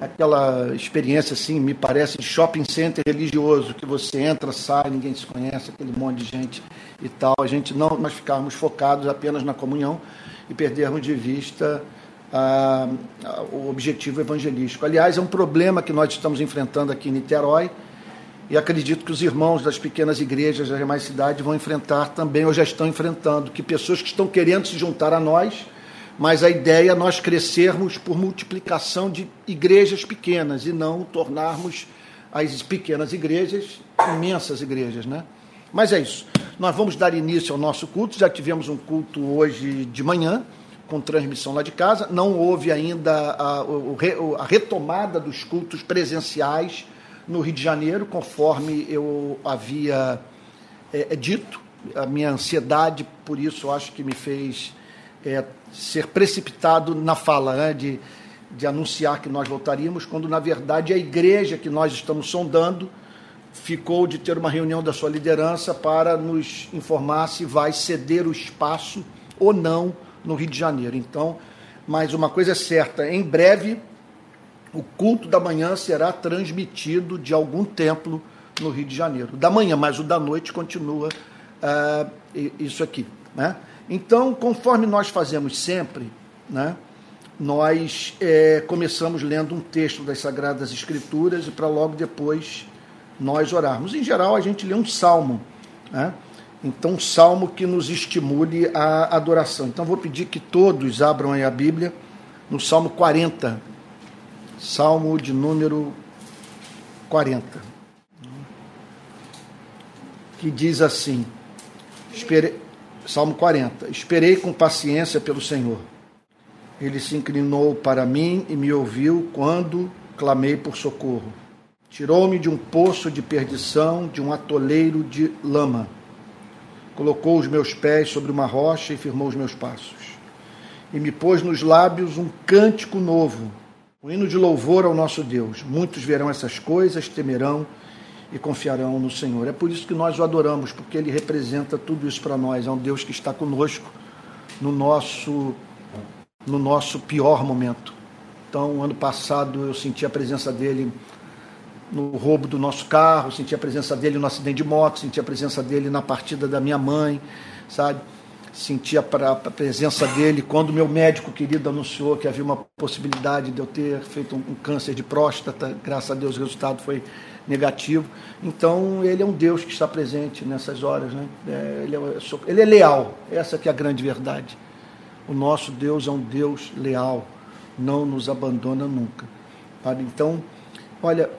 aquela experiência assim, me parece, de shopping center religioso, que você entra, sai, ninguém se conhece, aquele monte de gente e tal. A gente não, nós ficarmos focados apenas na comunhão e perdermos de vista ah, o objetivo evangelístico. Aliás, é um problema que nós estamos enfrentando aqui em Niterói e acredito que os irmãos das pequenas igrejas das demais cidades vão enfrentar também, ou já estão enfrentando, que pessoas que estão querendo se juntar a nós, mas a ideia é nós crescermos por multiplicação de igrejas pequenas e não tornarmos as pequenas igrejas imensas igrejas, né? Mas é isso. Nós vamos dar início ao nosso culto. Já tivemos um culto hoje de manhã, com transmissão lá de casa. Não houve ainda a, a retomada dos cultos presenciais no Rio de Janeiro, conforme eu havia é, dito. A minha ansiedade, por isso, acho que me fez é, ser precipitado na fala, né, de, de anunciar que nós voltaríamos, quando na verdade a igreja que nós estamos sondando ficou de ter uma reunião da sua liderança para nos informar se vai ceder o espaço ou não no Rio de Janeiro. Então, mas uma coisa é certa, em breve o culto da manhã será transmitido de algum templo no Rio de Janeiro. Da manhã, mas o da noite continua uh, isso aqui. Né? Então, conforme nós fazemos sempre, né, nós é, começamos lendo um texto das Sagradas Escrituras e para logo depois nós orarmos. Em geral, a gente lê um salmo. Né? Então, um salmo que nos estimule a adoração. Então, vou pedir que todos abram aí a Bíblia no Salmo 40. Salmo de número 40. Que diz assim: espere, Salmo 40. Esperei com paciência pelo Senhor. Ele se inclinou para mim e me ouviu quando clamei por socorro. Tirou-me de um poço de perdição, de um atoleiro de lama. Colocou os meus pés sobre uma rocha e firmou os meus passos. E me pôs nos lábios um cântico novo, um hino de louvor ao nosso Deus. Muitos verão essas coisas, temerão e confiarão no Senhor. É por isso que nós o adoramos, porque ele representa tudo isso para nós. É um Deus que está conosco no nosso no nosso pior momento. Então, ano passado eu senti a presença dele no roubo do nosso carro, senti a presença dele no acidente de moto, senti a presença dele na partida da minha mãe, sabe? Senti a, a presença dele quando meu médico querido anunciou que havia uma possibilidade de eu ter feito um, um câncer de próstata. Graças a Deus o resultado foi negativo. Então, ele é um Deus que está presente nessas horas. Né? É, ele, é, ele é leal, essa que é a grande verdade. O nosso Deus é um Deus leal, não nos abandona nunca. Sabe? Então, olha,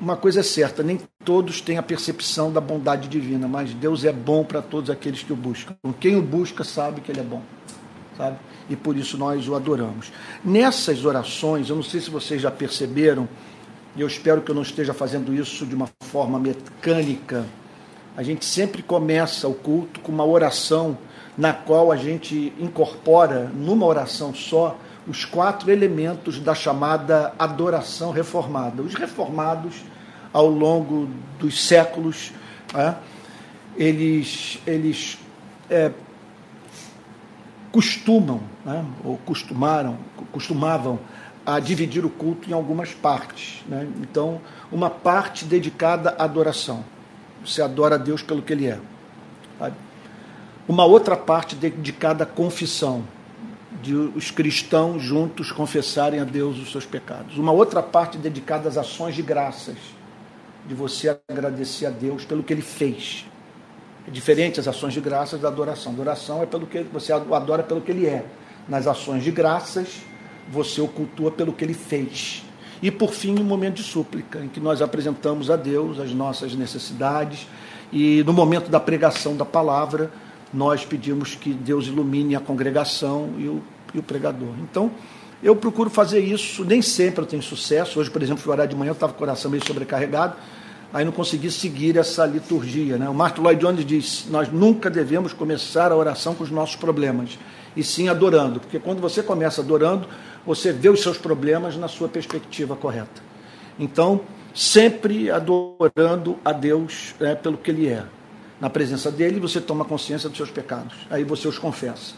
uma coisa é certa, nem todos têm a percepção da bondade divina, mas Deus é bom para todos aqueles que o buscam. Quem o busca sabe que ele é bom, sabe? E por isso nós o adoramos. Nessas orações, eu não sei se vocês já perceberam, e eu espero que eu não esteja fazendo isso de uma forma mecânica. A gente sempre começa o culto com uma oração na qual a gente incorpora numa oração só os quatro elementos da chamada adoração reformada. Os reformados, ao longo dos séculos, é, eles, eles é, costumam, né, ou costumaram, costumavam a dividir o culto em algumas partes. Né? Então, uma parte dedicada à adoração. Você adora a Deus pelo que Ele é. Uma outra parte dedicada à confissão, de os cristãos juntos confessarem a Deus os seus pecados. Uma outra parte dedicada às ações de graças, de você agradecer a Deus pelo que Ele fez. É diferente as ações de graças da adoração. Adoração é pelo que você adora pelo que Ele é. Nas ações de graças, você o cultua pelo que ele fez. E por fim, um momento de súplica, em que nós apresentamos a Deus as nossas necessidades e no momento da pregação da palavra, nós pedimos que Deus ilumine a congregação e o, e o pregador. Então, eu procuro fazer isso, nem sempre eu tenho sucesso. Hoje, por exemplo, fui orar de manhã, eu estava com o coração meio sobrecarregado, aí não consegui seguir essa liturgia. Né? O Martin Lloyd Jones diz: nós nunca devemos começar a oração com os nossos problemas, e sim adorando, porque quando você começa adorando, você vê os seus problemas na sua perspectiva correta. Então, sempre adorando a Deus é, pelo que Ele é. Na presença dele, você toma consciência dos seus pecados, aí você os confessa.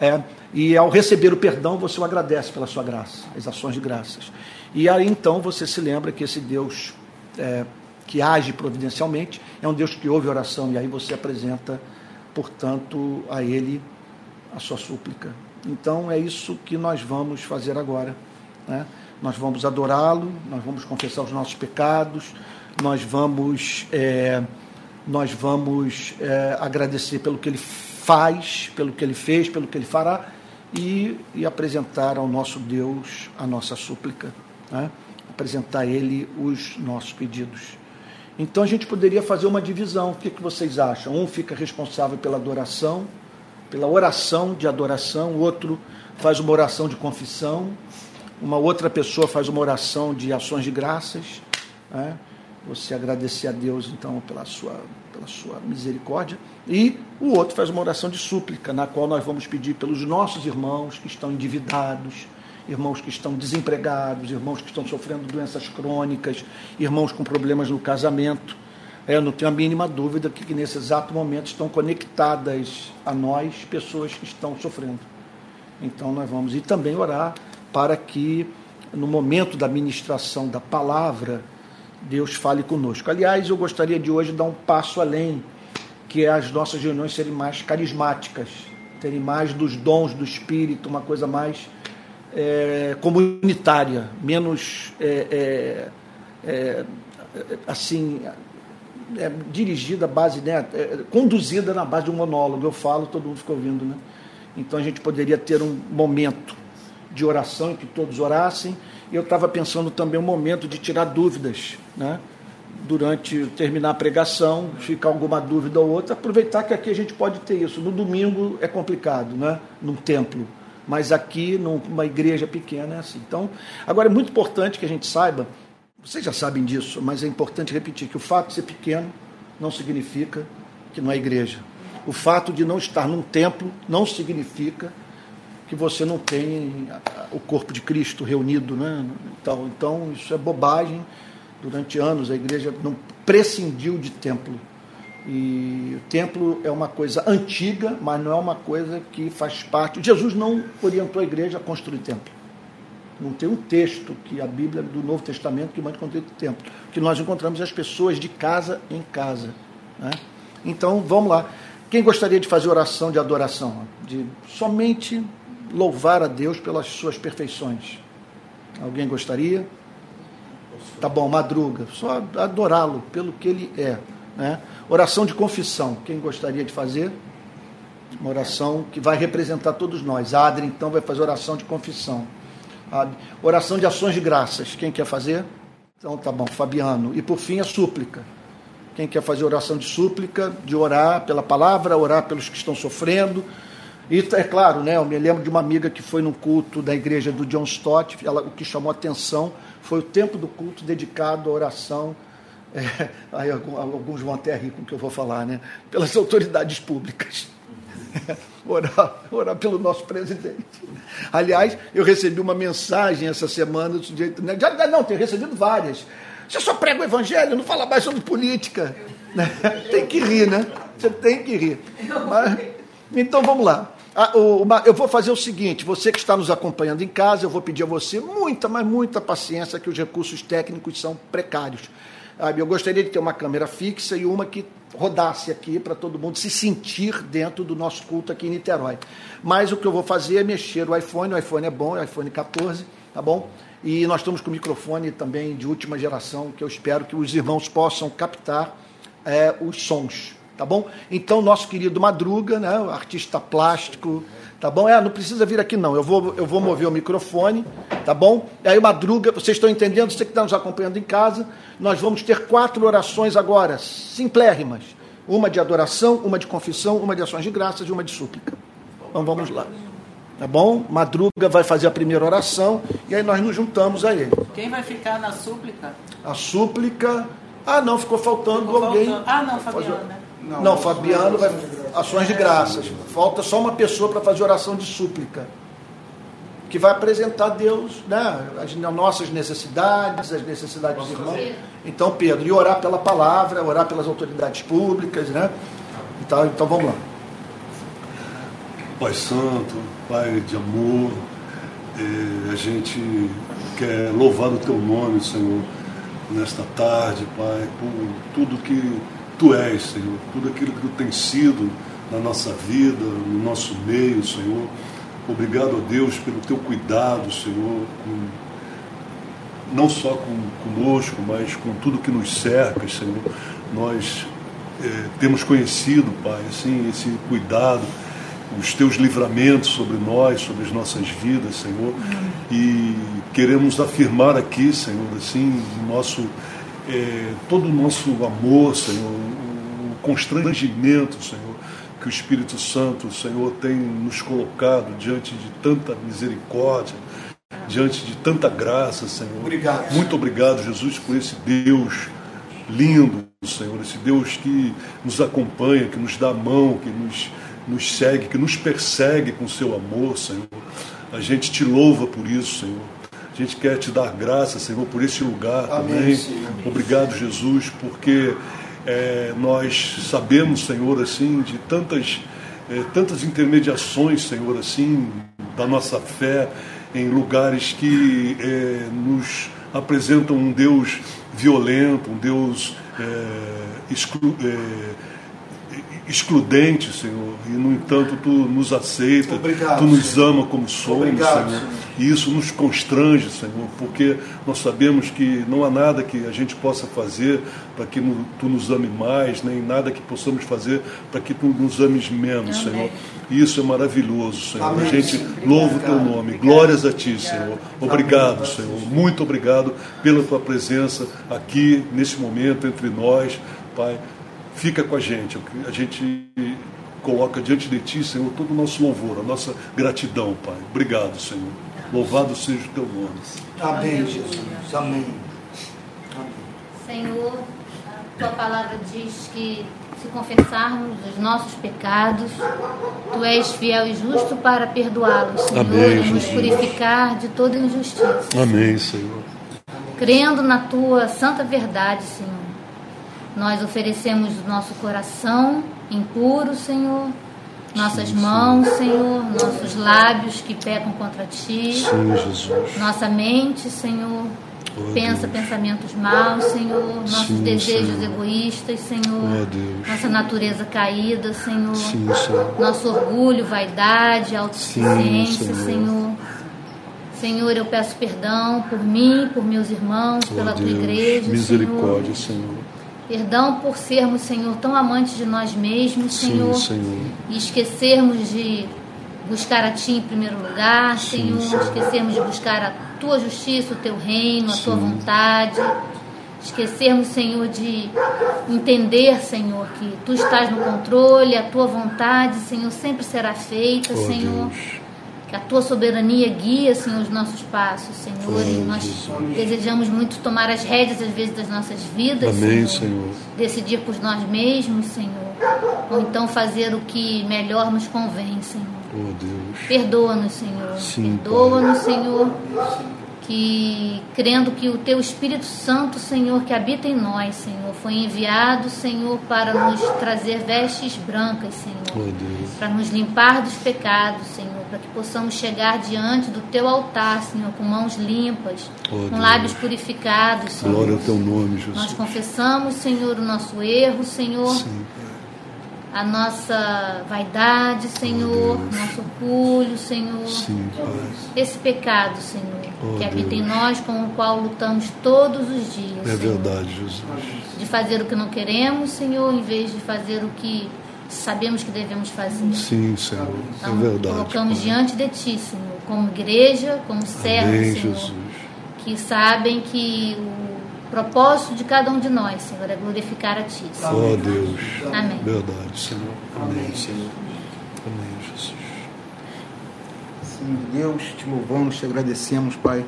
É, e ao receber o perdão, você o agradece pela sua graça, as ações de graças. E aí então você se lembra que esse Deus é, que age providencialmente é um Deus que ouve oração, e aí você apresenta, portanto, a Ele a sua súplica. Então é isso que nós vamos fazer agora. Né? Nós vamos adorá-lo, nós vamos confessar os nossos pecados, nós vamos, é, nós vamos é, agradecer pelo que Ele faz, pelo que Ele fez, pelo que Ele fará e, e apresentar ao nosso Deus a nossa súplica, né? apresentar a Ele os nossos pedidos. Então a gente poderia fazer uma divisão. O que, que vocês acham? Um fica responsável pela adoração, pela oração de adoração, outro faz uma oração de confissão, uma outra pessoa faz uma oração de ações de graças. Né? Você agradecer a Deus então pela sua, pela sua misericórdia. E o outro faz uma oração de súplica, na qual nós vamos pedir pelos nossos irmãos que estão endividados, irmãos que estão desempregados, irmãos que estão sofrendo doenças crônicas, irmãos com problemas no casamento. É, eu não tenho a mínima dúvida que, que nesse exato momento estão conectadas a nós pessoas que estão sofrendo. Então nós vamos e também orar para que no momento da ministração da palavra Deus fale conosco. Aliás, eu gostaria de hoje dar um passo além que é as nossas reuniões serem mais carismáticas, terem mais dos dons do Espírito, uma coisa mais é, comunitária, menos é, é, é assim é, dirigida à base, né, é, conduzida na base de um monólogo. Eu falo, todo mundo fica ouvindo, né? Então a gente poderia ter um momento de oração em que todos orassem. Eu estava pensando também um momento de tirar dúvidas, né? durante terminar a pregação, ficar alguma dúvida ou outra, aproveitar que aqui a gente pode ter isso. No domingo é complicado, né? Num templo. Mas aqui, numa igreja pequena, é assim. Então, agora é muito importante que a gente saiba, vocês já sabem disso, mas é importante repetir que o fato de ser pequeno não significa que não é igreja. O fato de não estar num templo não significa que você não tem o corpo de Cristo reunido, né? Então, então isso é bobagem Durante anos a igreja não prescindiu de templo. E o templo é uma coisa antiga, mas não é uma coisa que faz parte. Jesus não orientou a igreja a construir templo. Não tem um texto que a Bíblia do Novo Testamento que manda construir templo. O que nós encontramos é as pessoas de casa em casa. Né? Então, vamos lá. Quem gostaria de fazer oração de adoração? De somente louvar a Deus pelas suas perfeições? Alguém gostaria? Tá bom, madruga. Só adorá-lo pelo que ele é. Né? Oração de confissão. Quem gostaria de fazer? Uma oração que vai representar todos nós. A Adri, então, vai fazer oração de confissão. Oração de ações de graças. Quem quer fazer? Então, tá bom, Fabiano. E por fim, a súplica. Quem quer fazer oração de súplica, de orar pela palavra, orar pelos que estão sofrendo. E é claro, né, eu me lembro de uma amiga que foi num culto da igreja do John Stott, ela, o que chamou atenção foi o tempo do culto dedicado à oração. É, aí alguns vão até rir com o que eu vou falar, né? Pelas autoridades públicas. orar, orar pelo nosso presidente. Aliás, eu recebi uma mensagem essa semana do sujeito. Né? Já, não, tenho recebido várias. Você só prega o evangelho, não fala mais sobre política. Né? Tem que rir, né? Você tem que rir. Mas, então vamos lá. Ah, eu vou fazer o seguinte: você que está nos acompanhando em casa, eu vou pedir a você muita, mas muita paciência, que os recursos técnicos são precários. Eu gostaria de ter uma câmera fixa e uma que rodasse aqui para todo mundo se sentir dentro do nosso culto aqui em Niterói. Mas o que eu vou fazer é mexer o iPhone, o iPhone é bom, é o iPhone 14, tá bom? E nós estamos com microfone também de última geração, que eu espero que os irmãos possam captar é, os sons tá bom? Então, nosso querido Madruga, né, o artista plástico, tá bom? É, não precisa vir aqui não, eu vou, eu vou mover o microfone, tá bom? E aí, Madruga, vocês estão entendendo? Você que está nos acompanhando em casa, nós vamos ter quatro orações agora, simplérrimas. Uma de adoração, uma de confissão, uma de ações de graças e uma de súplica. Então, vamos lá. Tá bom? Madruga vai fazer a primeira oração e aí nós nos juntamos a ele. Quem vai ficar na súplica? A súplica. Ah, não, ficou faltando ficou alguém. Faltando. Ah, não, Fabiana. Né? Não, não Fabiano vai ações de graças. Falta só uma pessoa para fazer oração de súplica. Que vai apresentar a Deus né, as nossas necessidades, as necessidades dos irmãos. Então, Pedro, e orar pela palavra, orar pelas autoridades públicas, né? Então, então vamos lá. Pai Santo, Pai de amor, é, a gente quer louvar o Teu nome, Senhor, nesta tarde, Pai, por tudo que Tu és, Senhor, tudo aquilo que Tu tens sido na nossa vida, no nosso meio, Senhor. Obrigado a Deus pelo Teu cuidado, Senhor, com, não só com, conosco, mas com tudo que nos cerca, Senhor. Nós é, temos conhecido, Pai, assim, esse cuidado os teus livramentos sobre nós, sobre as nossas vidas, Senhor. E queremos afirmar aqui, Senhor, assim, o nosso, é, todo o nosso amor, Senhor, o constrangimento, Senhor, que o Espírito Santo, Senhor, tem nos colocado diante de tanta misericórdia, diante de tanta graça, Senhor. Obrigado. Muito obrigado, Jesus, por esse Deus lindo, Senhor, esse Deus que nos acompanha, que nos dá a mão, que nos nos segue, que nos persegue com seu amor, Senhor. A gente te louva por isso, Senhor. A gente quer te dar graça, Senhor, por esse lugar Amém, também. Senhor. Obrigado, Jesus, porque é, nós sabemos, Senhor, assim, de tantas, é, tantas intermediações, Senhor, assim, da nossa fé em lugares que é, nos apresentam um Deus violento, um Deus é, exclu, é, excludente, Senhor, e no entanto tu nos aceita, Obrigado, tu nos Senhor. ama como somos, Obrigado, Senhor. Senhor. E isso nos constrange, Senhor, porque nós sabemos que não há nada que a gente possa fazer para que tu nos ame mais, nem nada que possamos fazer para que tu nos ames menos, Amém. Senhor. E isso é maravilhoso, Senhor. Amém. A gente Obrigado, louva o teu nome. Glórias a ti, Senhor. Obrigado, Senhor. Muito obrigado pela tua presença aqui nesse momento entre nós, Pai fica com a gente. A gente coloca diante de Ti, Senhor, todo o nosso louvor, a nossa gratidão, Pai. Obrigado, Senhor. Louvado seja o Teu nome. Amém, Jesus. Amém. Senhor, a Tua palavra diz que se confessarmos os nossos pecados, Tu és fiel e justo para perdoá-los, Senhor, Amém, e nos purificar de toda injustiça. Amém, Senhor. Crendo na Tua santa verdade, Senhor nós oferecemos o nosso coração impuro, Senhor, nossas sim, mãos, sim. Senhor, nossos lábios que pecam contra Ti, sim, Jesus. nossa mente, Senhor, oh, pensa Deus. pensamentos maus, Senhor, nossos desejos Senhor. egoístas, Senhor, oh, nossa natureza caída, Senhor, Senhor. nosso orgulho, vaidade, autossuficiência, Senhor. Senhor, eu peço perdão por mim, por meus irmãos, oh, pela Deus. tua igreja. Misericórdia, Senhor. Senhor. Perdão por sermos, Senhor, tão amantes de nós mesmos, Senhor. Sim, Senhor. E esquecermos de buscar a Ti em primeiro lugar, Sim, Senhor. Esquecermos de buscar a Tua justiça, o Teu reino, a Sim. Tua vontade. Esquecermos, Senhor, de entender, Senhor, que Tu estás no controle, a Tua vontade, Senhor, sempre será feita, oh, Senhor. Deus. Que a tua soberania guia, Senhor, os nossos passos, Senhor. e nós Jesus. desejamos muito tomar as rédeas, às vezes, das nossas vidas, Amém, Senhor. Senhor. Decidir por nós mesmos, Senhor. Ou então fazer o que melhor nos convém, Senhor. Oh, Deus. Perdoa-nos, Senhor. Perdoa-nos, Senhor que crendo que o teu Espírito Santo, Senhor, que habita em nós, Senhor, foi enviado, Senhor, para nos trazer vestes brancas, Senhor, oh, para nos limpar dos pecados, Senhor, para que possamos chegar diante do teu altar, Senhor, com mãos limpas, oh, com lábios purificados, Senhor. Glória ao teu nome, Jesus. Nós confessamos, Senhor, o nosso erro, Senhor. Sim, a nossa vaidade, Senhor, oh, nosso orgulho, Senhor. Sim, Esse pecado, Senhor oh, que habita Deus. em nós, com o qual lutamos todos os dias. É Senhor. verdade, Jesus. De fazer o que não queremos, Senhor, em vez de fazer o que sabemos que devemos fazer. Sim, Senhor. É então, é verdade. Colocamos Pai. diante de Ti, Senhor, como igreja, como servos, Senhor, Jesus. que sabem que o propósito de cada um de nós, Senhor, é glorificar a Ti. Senhor. Oh, Deus. Amém. Verdade, Senhor. Amém, Senhor. Amém, Jesus. Sim, Deus, te louvamos, te agradecemos, Pai,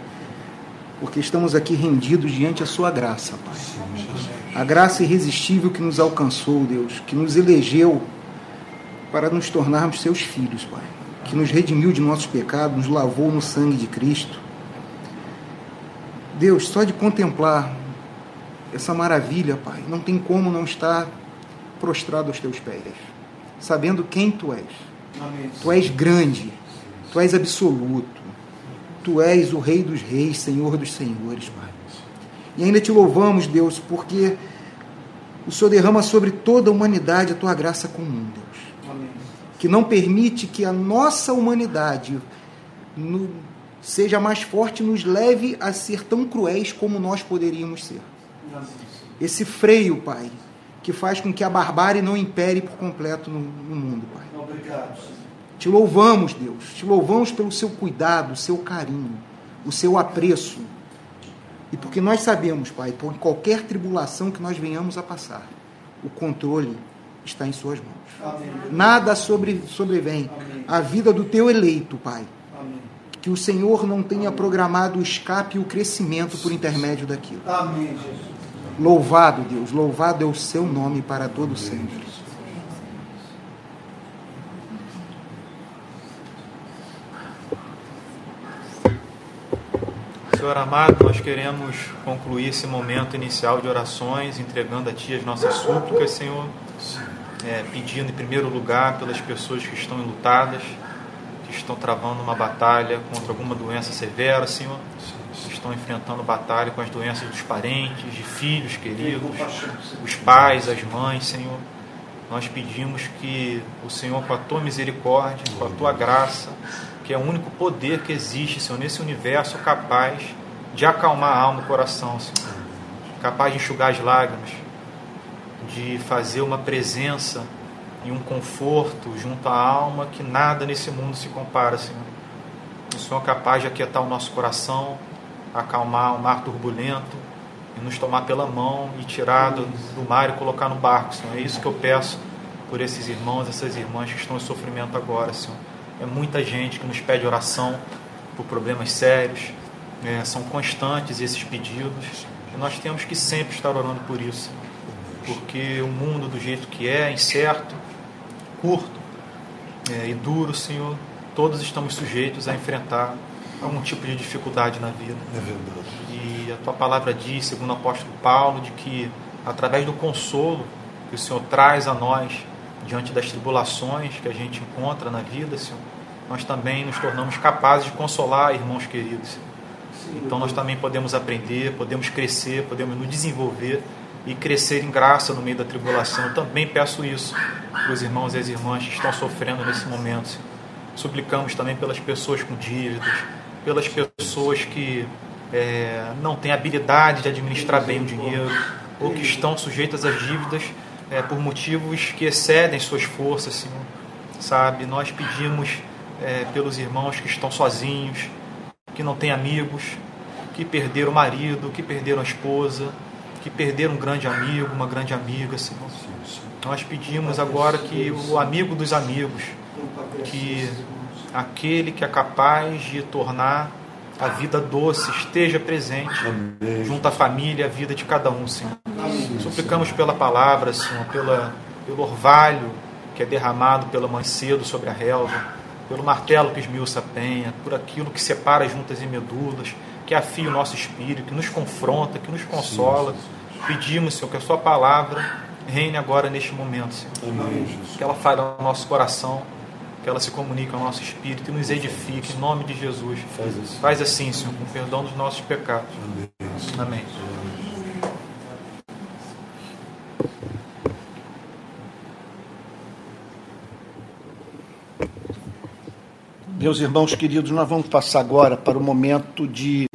porque estamos aqui rendidos diante a Sua graça, Pai. A graça irresistível que nos alcançou, Deus, que nos elegeu para nos tornarmos Seus filhos, Pai. Que nos redimiu de nossos pecados, nos lavou no sangue de Cristo. Deus, só de contemplar essa maravilha, Pai, não tem como não estar prostrado aos Teus pés, sabendo quem Tu és Tu és grande, Tu és absoluto, Tu és o Rei dos Reis, Senhor dos Senhores, Pai. E ainda te louvamos, Deus, porque o Senhor derrama sobre toda a humanidade a Tua graça comum, Deus. Amém. Que não permite que a nossa humanidade no, seja mais forte e nos leve a ser tão cruéis como nós poderíamos ser. Esse freio, Pai, que faz com que a barbárie não impere por completo no, no mundo, Pai. Obrigado. Te louvamos, Deus. Te louvamos pelo seu cuidado, o seu carinho, o seu apreço. E porque nós sabemos, Pai, por qualquer tribulação que nós venhamos a passar, o controle está em Suas mãos. Amém. Nada sobre, sobrevém à vida do teu eleito, Pai que o Senhor não tenha programado o escape e o crescimento por intermédio daquilo. Amém, Jesus. Louvado, Deus, louvado é o seu nome para todo sempre. Senhor amado, nós queremos concluir esse momento inicial de orações, entregando a Ti as nossas súplicas, Senhor, é, pedindo em primeiro lugar pelas pessoas que estão enlutadas, estão travando uma batalha contra alguma doença severa, Senhor. Estão enfrentando batalha com as doenças dos parentes, de filhos queridos, os pais, as mães, Senhor. Nós pedimos que o Senhor, com a tua misericórdia, com a tua graça, que é o único poder que existe, Senhor, nesse universo capaz de acalmar a alma e o coração, Senhor. Capaz de enxugar as lágrimas, de fazer uma presença e um conforto junto à alma que nada nesse mundo se compara, Senhor. O Senhor é capaz de aquietar o nosso coração, acalmar o mar turbulento e nos tomar pela mão e tirar do, do mar e colocar no barco, Senhor. É isso que eu peço por esses irmãos, essas irmãs que estão em sofrimento agora, Senhor. É muita gente que nos pede oração por problemas sérios, é, são constantes esses pedidos e nós temos que sempre estar orando por isso, porque o mundo do jeito que é, incerto, curto é, e duro, Senhor, todos estamos sujeitos a enfrentar algum tipo de dificuldade na vida. É verdade. E a tua palavra diz, segundo o apóstolo Paulo, de que através do consolo que o Senhor traz a nós diante das tribulações que a gente encontra na vida, Senhor, nós também nos tornamos capazes de consolar irmãos queridos. Então nós também podemos aprender, podemos crescer, podemos nos desenvolver e crescer em graça no meio da tribulação. Eu também peço isso para os irmãos e as irmãs que estão sofrendo nesse momento. Suplicamos também pelas pessoas com dívidas, pelas pessoas que é, não têm habilidade de administrar bem o dinheiro ou que estão sujeitas às dívidas é, por motivos que excedem suas forças, Senhor. Sabe, nós pedimos é, pelos irmãos que estão sozinhos, que não têm amigos, que perderam o marido, que perderam a esposa, que perderam um grande amigo, uma grande amiga, Senhor. Nós pedimos agora que o amigo dos amigos, que aquele que é capaz de tornar a vida doce esteja presente junto à família, a vida de cada um, Senhor. Suplicamos pela palavra, Senhor, pela, pelo orvalho que é derramado pela mãe cedo sobre a relva, pelo martelo que esmiuça a penha, por aquilo que separa juntas e medulas, que afia o nosso espírito, que nos confronta, que nos consola. Pedimos, Senhor, que a Sua palavra reine agora neste momento, Senhor. Amém. Que ela fale ao nosso coração, que ela se comunique ao nosso espírito e nos edifique, em nome de Jesus. Faz assim, Faz assim Senhor, com perdão dos nossos pecados. Amém. Amém. Meus irmãos queridos, nós vamos passar agora para o momento de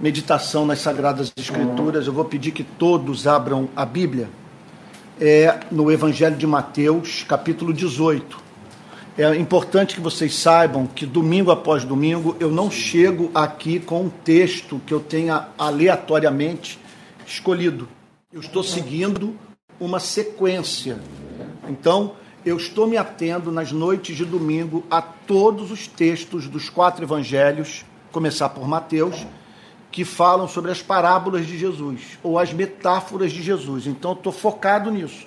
meditação nas Sagradas Escrituras. Eu vou pedir que todos abram a Bíblia é, no Evangelho de Mateus, capítulo 18. É importante que vocês saibam que domingo após domingo eu não chego aqui com um texto que eu tenha aleatoriamente escolhido. Eu estou seguindo uma sequência. Então, eu estou me atendo nas noites de domingo a todos os textos dos quatro evangelhos, começar por Mateus, que falam sobre as parábolas de Jesus ou as metáforas de Jesus. Então, estou focado nisso.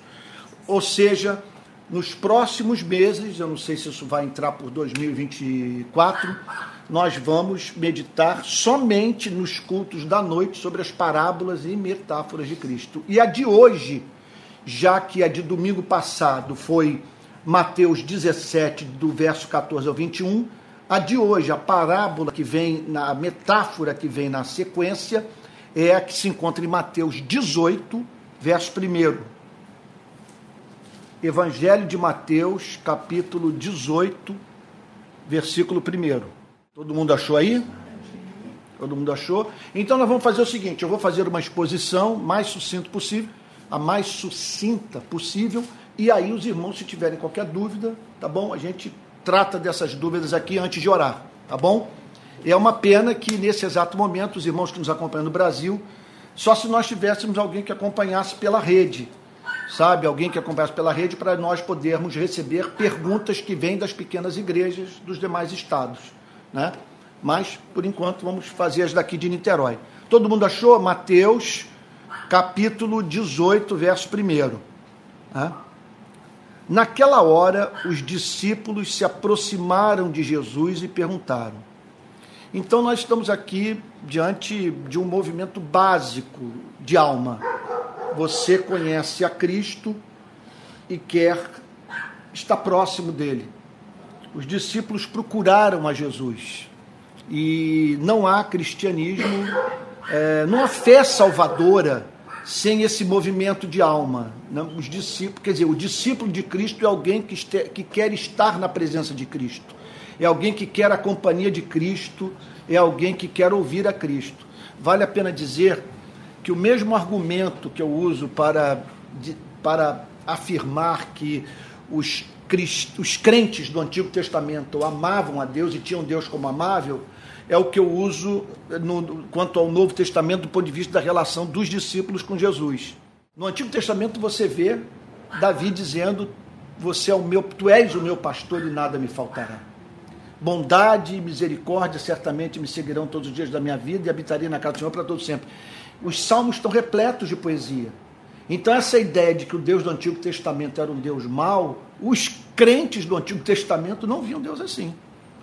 Ou seja, nos próximos meses, eu não sei se isso vai entrar por 2024, nós vamos meditar somente nos cultos da noite sobre as parábolas e metáforas de Cristo. E a de hoje, já que a de domingo passado foi Mateus 17, do verso 14 ao 21. A de hoje, a parábola que vem, na a metáfora que vem na sequência, é a que se encontra em Mateus 18, verso 1. Evangelho de Mateus, capítulo 18, versículo 1. Todo mundo achou aí? Todo mundo achou? Então nós vamos fazer o seguinte: eu vou fazer uma exposição mais sucinta possível, a mais sucinta possível, e aí os irmãos, se tiverem qualquer dúvida, tá bom? A gente trata dessas dúvidas aqui antes de orar, tá bom? É uma pena que nesse exato momento os irmãos que nos acompanham no Brasil, só se nós tivéssemos alguém que acompanhasse pela rede, sabe? Alguém que acompanhasse pela rede para nós podermos receber perguntas que vêm das pequenas igrejas dos demais estados, né? Mas, por enquanto, vamos fazer as daqui de Niterói. Todo mundo achou? Mateus, capítulo 18, verso 1. Né? Naquela hora, os discípulos se aproximaram de Jesus e perguntaram. Então, nós estamos aqui diante de um movimento básico de alma. Você conhece a Cristo e quer estar próximo dele. Os discípulos procuraram a Jesus. E não há cristianismo, é, não há fé salvadora sem esse movimento de alma. Né? Os discípulos, quer dizer, o discípulo de Cristo é alguém que, este, que quer estar na presença de Cristo, é alguém que quer a companhia de Cristo, é alguém que quer ouvir a Cristo. Vale a pena dizer que o mesmo argumento que eu uso para, de, para afirmar que os, os crentes do Antigo Testamento amavam a Deus e tinham Deus como amável, é o que eu uso no, quanto ao Novo Testamento do ponto de vista da relação dos discípulos com Jesus. No Antigo Testamento você vê Davi dizendo: "Você é o meu, tu és o meu pastor e nada me faltará". Bondade e misericórdia certamente me seguirão todos os dias da minha vida e habitarei na casa do Senhor para todo sempre. Os salmos estão repletos de poesia. Então essa ideia de que o Deus do Antigo Testamento era um Deus mau, os crentes do Antigo Testamento não viam Deus assim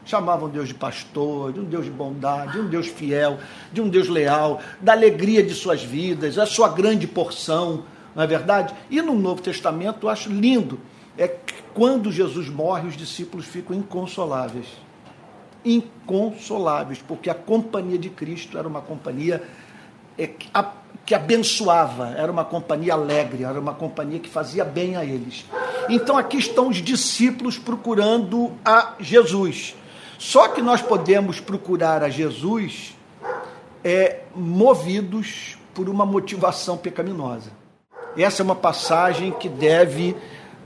chamavam Deus de pastor, de um Deus de bondade, de um Deus fiel, de um Deus leal, da alegria de suas vidas, a sua grande porção, não é verdade? E no Novo Testamento eu acho lindo, é que quando Jesus morre, os discípulos ficam inconsoláveis. Inconsoláveis, porque a companhia de Cristo era uma companhia que abençoava, era uma companhia alegre, era uma companhia que fazia bem a eles. Então aqui estão os discípulos procurando a Jesus. Só que nós podemos procurar a Jesus é, movidos por uma motivação pecaminosa. Essa é uma passagem que deve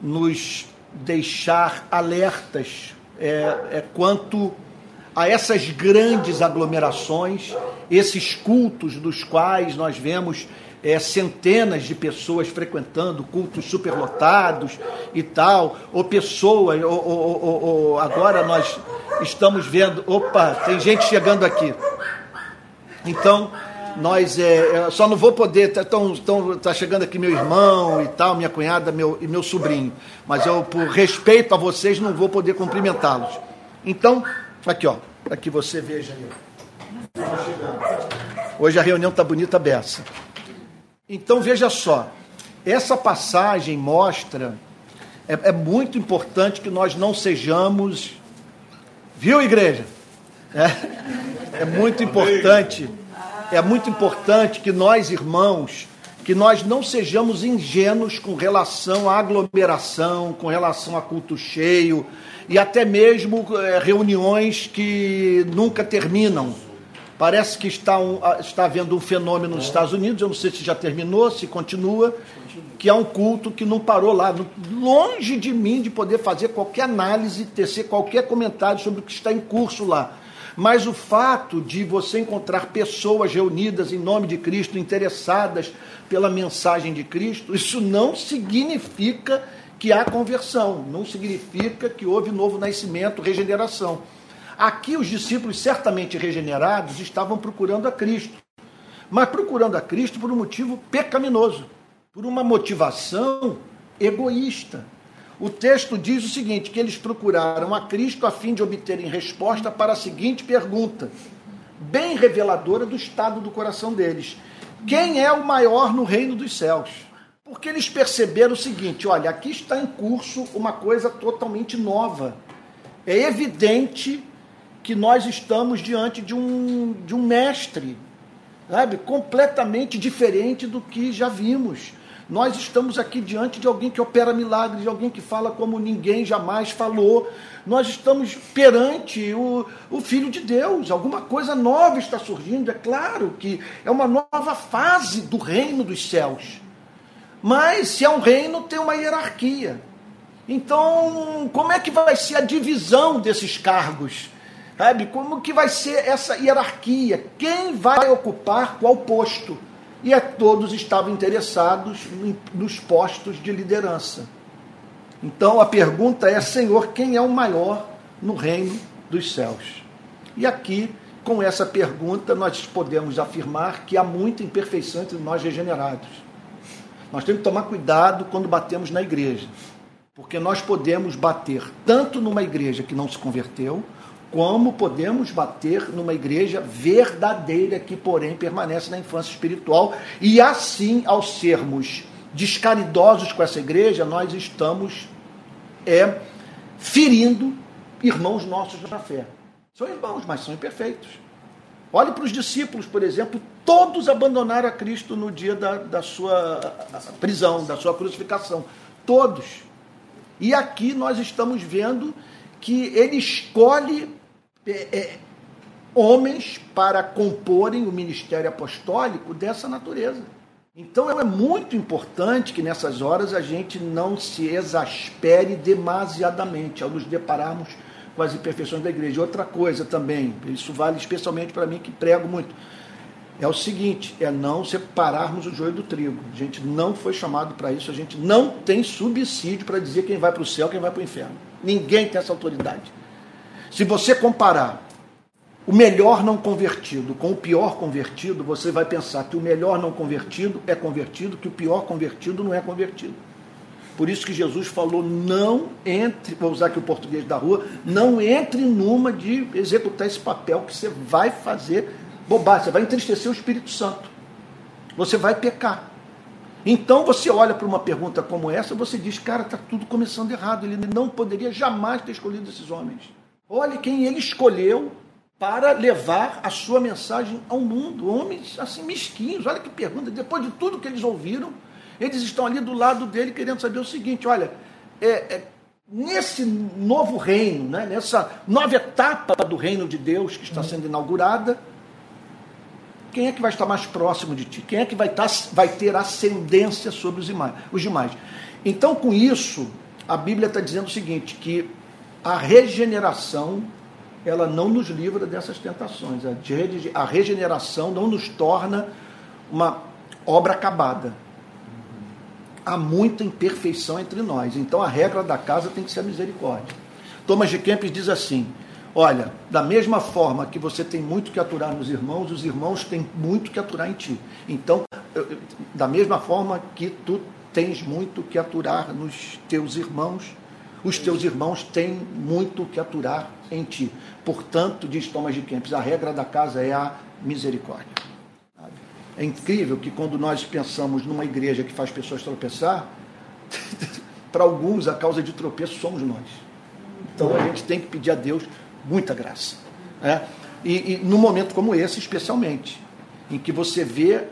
nos deixar alertas é, é, quanto a essas grandes aglomerações, esses cultos dos quais nós vemos é, centenas de pessoas frequentando cultos superlotados e tal, ou pessoas, ou, ou, ou, ou, agora nós estamos vendo, opa, tem gente chegando aqui. Então, nós é, só não vou poder, tá, tá chegando aqui meu irmão e tal, minha cunhada meu, e meu sobrinho, mas eu, por respeito a vocês, não vou poder cumprimentá-los. Então, aqui ó, que você veja aí. Hoje a reunião tá bonita beça. Então veja só, essa passagem mostra, é, é muito importante que nós não sejamos, viu igreja? É, é muito importante, é muito importante que nós irmãos, que nós não sejamos ingênuos com relação à aglomeração, com relação a culto cheio e até mesmo é, reuniões que nunca terminam Parece que está, um, está havendo um fenômeno nos Estados Unidos, eu não sei se já terminou, se continua, que é um culto que não parou lá. Longe de mim de poder fazer qualquer análise, tecer qualquer comentário sobre o que está em curso lá. Mas o fato de você encontrar pessoas reunidas em nome de Cristo, interessadas pela mensagem de Cristo, isso não significa que há conversão, não significa que houve novo nascimento, regeneração. Aqui os discípulos, certamente regenerados, estavam procurando a Cristo, mas procurando a Cristo por um motivo pecaminoso, por uma motivação egoísta. O texto diz o seguinte: que eles procuraram a Cristo a fim de obterem resposta para a seguinte pergunta, bem reveladora do estado do coração deles: Quem é o maior no reino dos céus? Porque eles perceberam o seguinte: olha, aqui está em curso uma coisa totalmente nova. É evidente que nós estamos diante de um, de um mestre, sabe, completamente diferente do que já vimos. Nós estamos aqui diante de alguém que opera milagres, de alguém que fala como ninguém jamais falou. Nós estamos perante o, o Filho de Deus. Alguma coisa nova está surgindo. É claro que é uma nova fase do reino dos céus. Mas se é um reino, tem uma hierarquia. Então, como é que vai ser a divisão desses cargos? Sabe? Como que vai ser essa hierarquia? Quem vai ocupar qual posto? E a todos estavam interessados nos postos de liderança. Então a pergunta é: Senhor, quem é o maior no reino dos céus? E aqui, com essa pergunta, nós podemos afirmar que há muita imperfeição entre nós regenerados. Nós temos que tomar cuidado quando batemos na igreja, porque nós podemos bater tanto numa igreja que não se converteu, como podemos bater numa igreja verdadeira que, porém, permanece na infância espiritual. E assim, ao sermos descaridosos com essa igreja, nós estamos é, ferindo irmãos nossos na fé. São irmãos, mas são imperfeitos. Olhe para os discípulos, por exemplo, todos abandonaram a Cristo no dia da, da sua prisão, da sua crucificação. Todos. E aqui nós estamos vendo que ele escolhe é, é, homens para comporem o ministério apostólico dessa natureza. Então é muito importante que nessas horas a gente não se exaspere demasiadamente ao nos depararmos com as imperfeições da igreja. Outra coisa também, isso vale especialmente para mim que prego muito, é o seguinte: é não separarmos o joio do trigo. A gente não foi chamado para isso, a gente não tem subsídio para dizer quem vai para o céu, quem vai para o inferno. Ninguém tem essa autoridade. Se você comparar o melhor não convertido com o pior convertido, você vai pensar que o melhor não convertido é convertido, que o pior convertido não é convertido. Por isso que Jesus falou: não entre, vou usar aqui o português da rua, não entre numa de executar esse papel que você vai fazer bobagem, você vai entristecer o Espírito Santo. Você vai pecar. Então você olha para uma pergunta como essa, você diz, cara, está tudo começando errado. Ele não poderia jamais ter escolhido esses homens. Olhe quem ele escolheu para levar a sua mensagem ao mundo. Homens assim mesquinhos. Olha que pergunta. Depois de tudo que eles ouviram, eles estão ali do lado dele querendo saber o seguinte: olha, é, é, nesse novo reino, né, nessa nova etapa do reino de Deus que está sendo inaugurada, quem é que vai estar mais próximo de ti? Quem é que vai, estar, vai ter ascendência sobre os demais? Então, com isso, a Bíblia está dizendo o seguinte: que a regeneração ela não nos livra dessas tentações. A regeneração não nos torna uma obra acabada. Há muita imperfeição entre nós. Então a regra da casa tem que ser a misericórdia. Thomas de Kempis diz assim: Olha, da mesma forma que você tem muito que aturar nos irmãos, os irmãos têm muito que aturar em ti. Então, da mesma forma que tu tens muito que aturar nos teus irmãos, os teus irmãos têm muito que aturar em ti. Portanto, diz Thomas de Kempis, a regra da casa é a misericórdia. É incrível que quando nós pensamos numa igreja que faz pessoas tropeçar, para alguns a causa de tropeço somos nós. Então a gente tem que pedir a Deus muita graça. Né? E, e num momento como esse, especialmente, em que você vê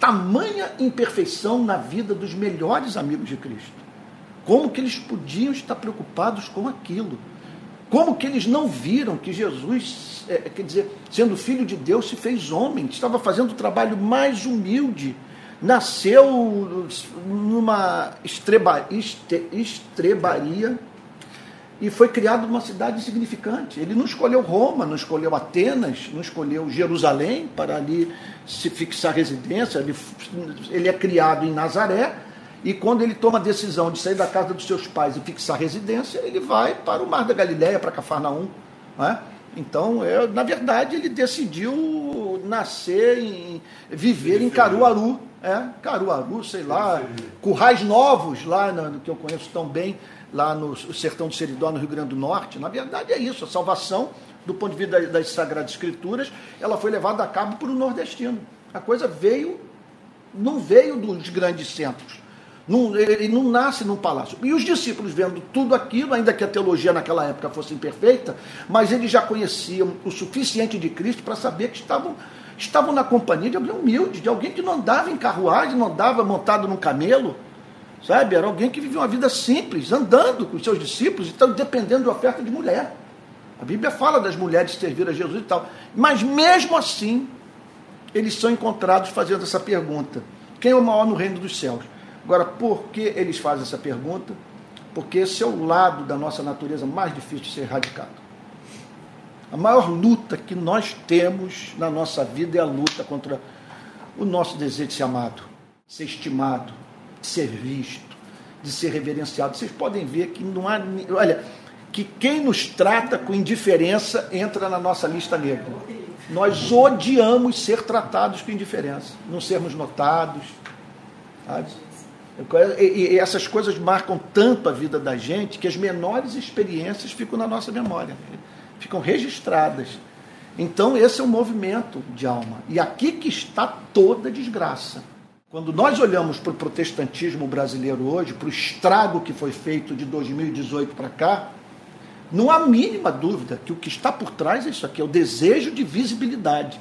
tamanha imperfeição na vida dos melhores amigos de Cristo. Como que eles podiam estar preocupados com aquilo? Como que eles não viram que Jesus, é, quer dizer, sendo filho de Deus, se fez homem, estava fazendo o trabalho mais humilde, nasceu numa estreba, estre, estrebaria e foi criado numa cidade insignificante. Ele não escolheu Roma, não escolheu Atenas, não escolheu Jerusalém para ali se fixar residência. Ele, ele é criado em Nazaré e quando ele toma a decisão de sair da casa dos seus pais e fixar residência, ele vai para o Mar da Galileia, para Cafarnaum. É? Então, é, na verdade, ele decidiu nascer, em, viver em Caruaru. É, Caruaru, sei lá, Currais Novos, lá no, que eu conheço tão bem, lá no sertão do Seridó, no Rio Grande do Norte. Na verdade, é isso. A salvação, do ponto de vista das Sagradas Escrituras, ela foi levada a cabo por um nordestino. A coisa veio não veio dos grandes centros. Ele não nasce num palácio. E os discípulos vendo tudo aquilo, ainda que a teologia naquela época fosse imperfeita, mas eles já conheciam o suficiente de Cristo para saber que estavam, estavam na companhia de alguém humilde, de alguém que não andava em carruagem, não andava montado num camelo, sabe? Era alguém que vivia uma vida simples, andando com os seus discípulos e então, dependendo de oferta de mulher. A Bíblia fala das mulheres servir a Jesus e tal. Mas mesmo assim, eles são encontrados fazendo essa pergunta: quem é o maior no reino dos céus? Agora, por que eles fazem essa pergunta? Porque esse é o lado da nossa natureza mais difícil de ser erradicado. A maior luta que nós temos na nossa vida é a luta contra o nosso desejo de ser amado, de ser estimado, de ser visto, de ser reverenciado. Vocês podem ver que não há. Olha, que quem nos trata com indiferença entra na nossa lista negra. Nós odiamos ser tratados com indiferença, não sermos notados. Sabe? E essas coisas marcam tanto a vida da gente que as menores experiências ficam na nossa memória, ficam registradas. Então, esse é um movimento de alma. E aqui que está toda a desgraça. Quando nós olhamos para o protestantismo brasileiro hoje, para o estrago que foi feito de 2018 para cá, não há mínima dúvida que o que está por trás é isso aqui, é o desejo de visibilidade.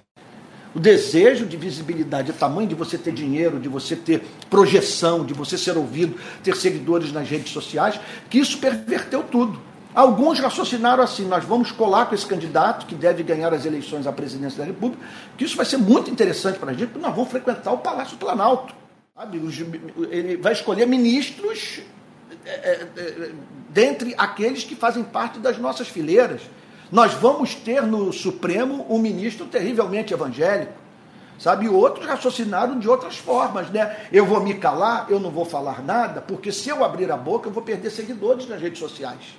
O desejo de visibilidade, o tamanho de você ter dinheiro, de você ter projeção, de você ser ouvido, ter seguidores nas redes sociais, que isso perverteu tudo. Alguns raciocinaram assim: nós vamos colar com esse candidato que deve ganhar as eleições à presidência da República, que isso vai ser muito interessante para a gente, porque nós vamos frequentar o Palácio Planalto. Sabe? Ele vai escolher ministros é, é, é, dentre aqueles que fazem parte das nossas fileiras. Nós vamos ter no Supremo um ministro terrivelmente evangélico, sabe? E outros raciocinaram de outras formas, né? Eu vou me calar, eu não vou falar nada, porque se eu abrir a boca, eu vou perder seguidores nas redes sociais.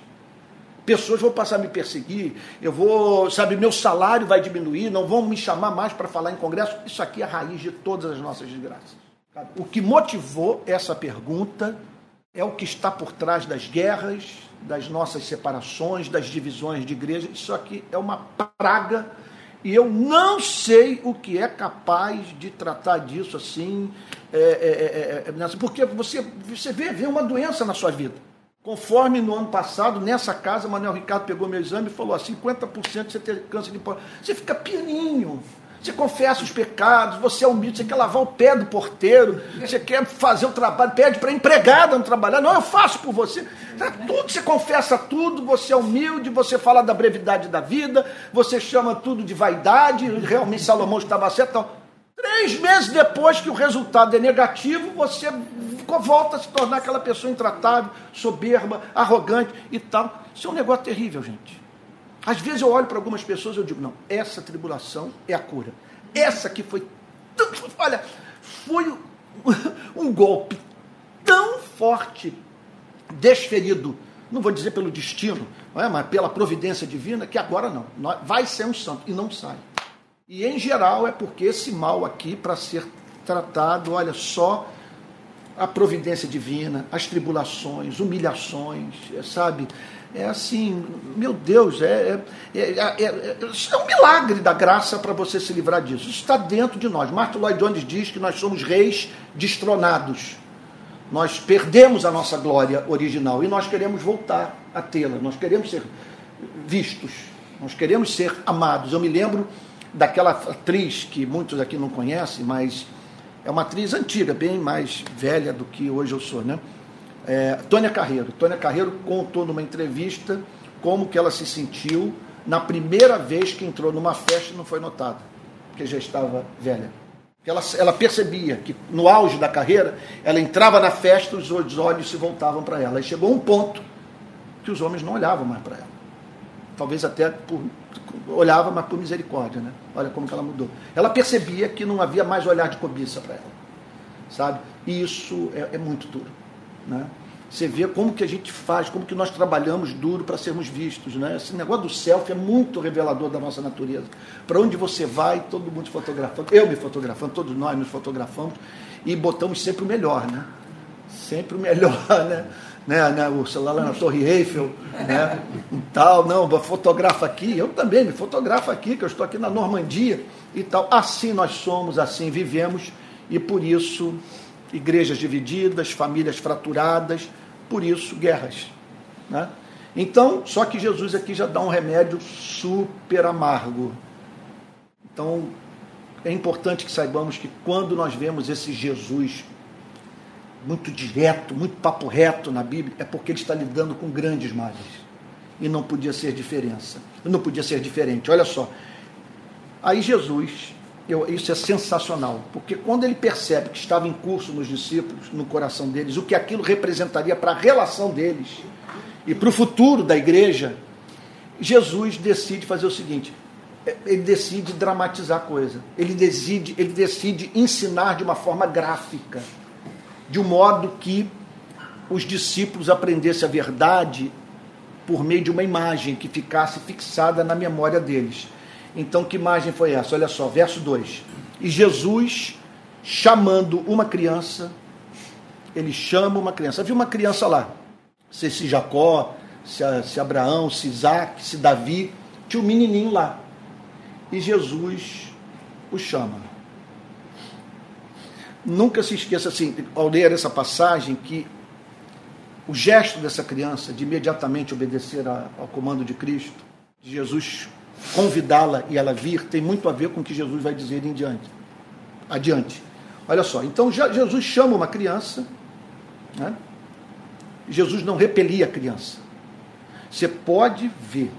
Pessoas vão passar a me perseguir, eu vou, sabe, meu salário vai diminuir, não vão me chamar mais para falar em congresso. Isso aqui é a raiz de todas as nossas desgraças. O que motivou essa pergunta é o que está por trás das guerras, das nossas separações, das divisões de igreja. Isso aqui é uma praga e eu não sei o que é capaz de tratar disso assim, é, é, é, porque você, você vê, vê uma doença na sua vida. Conforme no ano passado, nessa casa, Manuel Ricardo pegou meu exame e falou: 50% você tem câncer de pó. Você fica pianinho. Você confessa os pecados, você é humilde, você quer lavar o pé do porteiro, você quer fazer o trabalho, pede para a empregada não trabalhar. Não, eu faço por você. Tá tudo, você confessa tudo, você é humilde, você fala da brevidade da vida, você chama tudo de vaidade, realmente Salomão estava certo. Então, três meses depois que o resultado é negativo, você volta a se tornar aquela pessoa intratável, soberba, arrogante e tal. Isso é um negócio terrível, gente. Às vezes eu olho para algumas pessoas e eu digo, não, essa tribulação é a cura. Essa que foi tão, olha, foi um golpe tão forte, desferido, não vou dizer pelo destino, é, mas pela providência divina, que agora não, vai ser um santo e não sai. E em geral é porque esse mal aqui, para ser tratado, olha só, a providência divina, as tribulações, humilhações, sabe? É assim, meu Deus, é, é, é, é, um milagre da graça para você se livrar disso. Isso está dentro de nós. Martin Lloyd Jones diz que nós somos reis destronados. Nós perdemos a nossa glória original e nós queremos voltar a tê-la. Nós queremos ser vistos. Nós queremos ser amados. Eu me lembro daquela atriz que muitos aqui não conhecem, mas é uma atriz antiga, bem mais velha do que hoje eu sou, né? É, Tônia Carreiro. Tônia Carreiro contou numa entrevista como que ela se sentiu na primeira vez que entrou numa festa e não foi notada, porque já estava velha. Ela, ela percebia que no auge da carreira, ela entrava na festa, os olhos se voltavam para ela. E chegou um ponto que os homens não olhavam mais para ela. Talvez até por, olhava, mas por misericórdia, né? Olha como que ela mudou. Ela percebia que não havia mais olhar de cobiça para ela, sabe? E isso é, é muito duro. Né? Você vê como que a gente faz, como que nós trabalhamos duro para sermos vistos. Né? Esse negócio do selfie é muito revelador da nossa natureza. Para onde você vai, todo mundo fotografando, eu me fotografando, todos nós nos fotografamos e botamos sempre o melhor, né? Sempre o melhor, né? né, né, o celular lá na Torre Eiffel, né, tal, não, fotografa aqui, eu também me fotografo aqui, que eu estou aqui na Normandia e tal. Assim nós somos, assim vivemos, e por isso igrejas divididas, famílias fraturadas, por isso guerras. Né? Então, só que Jesus aqui já dá um remédio super amargo. Então, é importante que saibamos que quando nós vemos esse Jesus muito direto, muito papo reto na Bíblia, é porque ele está lidando com grandes males. E não podia ser diferença. Não podia ser diferente. Olha só. Aí Jesus, eu, isso é sensacional, porque quando ele percebe que estava em curso nos discípulos, no coração deles, o que aquilo representaria para a relação deles e para o futuro da igreja, Jesus decide fazer o seguinte: ele decide dramatizar a coisa. Ele decide, ele decide ensinar de uma forma gráfica, de um modo que os discípulos aprendessem a verdade por meio de uma imagem que ficasse fixada na memória deles. Então, que imagem foi essa? Olha só, verso 2. E Jesus, chamando uma criança, ele chama uma criança. Havia uma criança lá, se, se Jacó, se, se Abraão, se Isaac, se Davi, tinha um menininho lá e Jesus o chama. Nunca se esqueça assim, ao ler essa passagem, que o gesto dessa criança de imediatamente obedecer ao comando de Cristo, de Jesus convidá-la e ela vir, tem muito a ver com o que Jesus vai dizer em diante. Adiante. Olha só, então Jesus chama uma criança, né? Jesus não repelia a criança. Você pode ver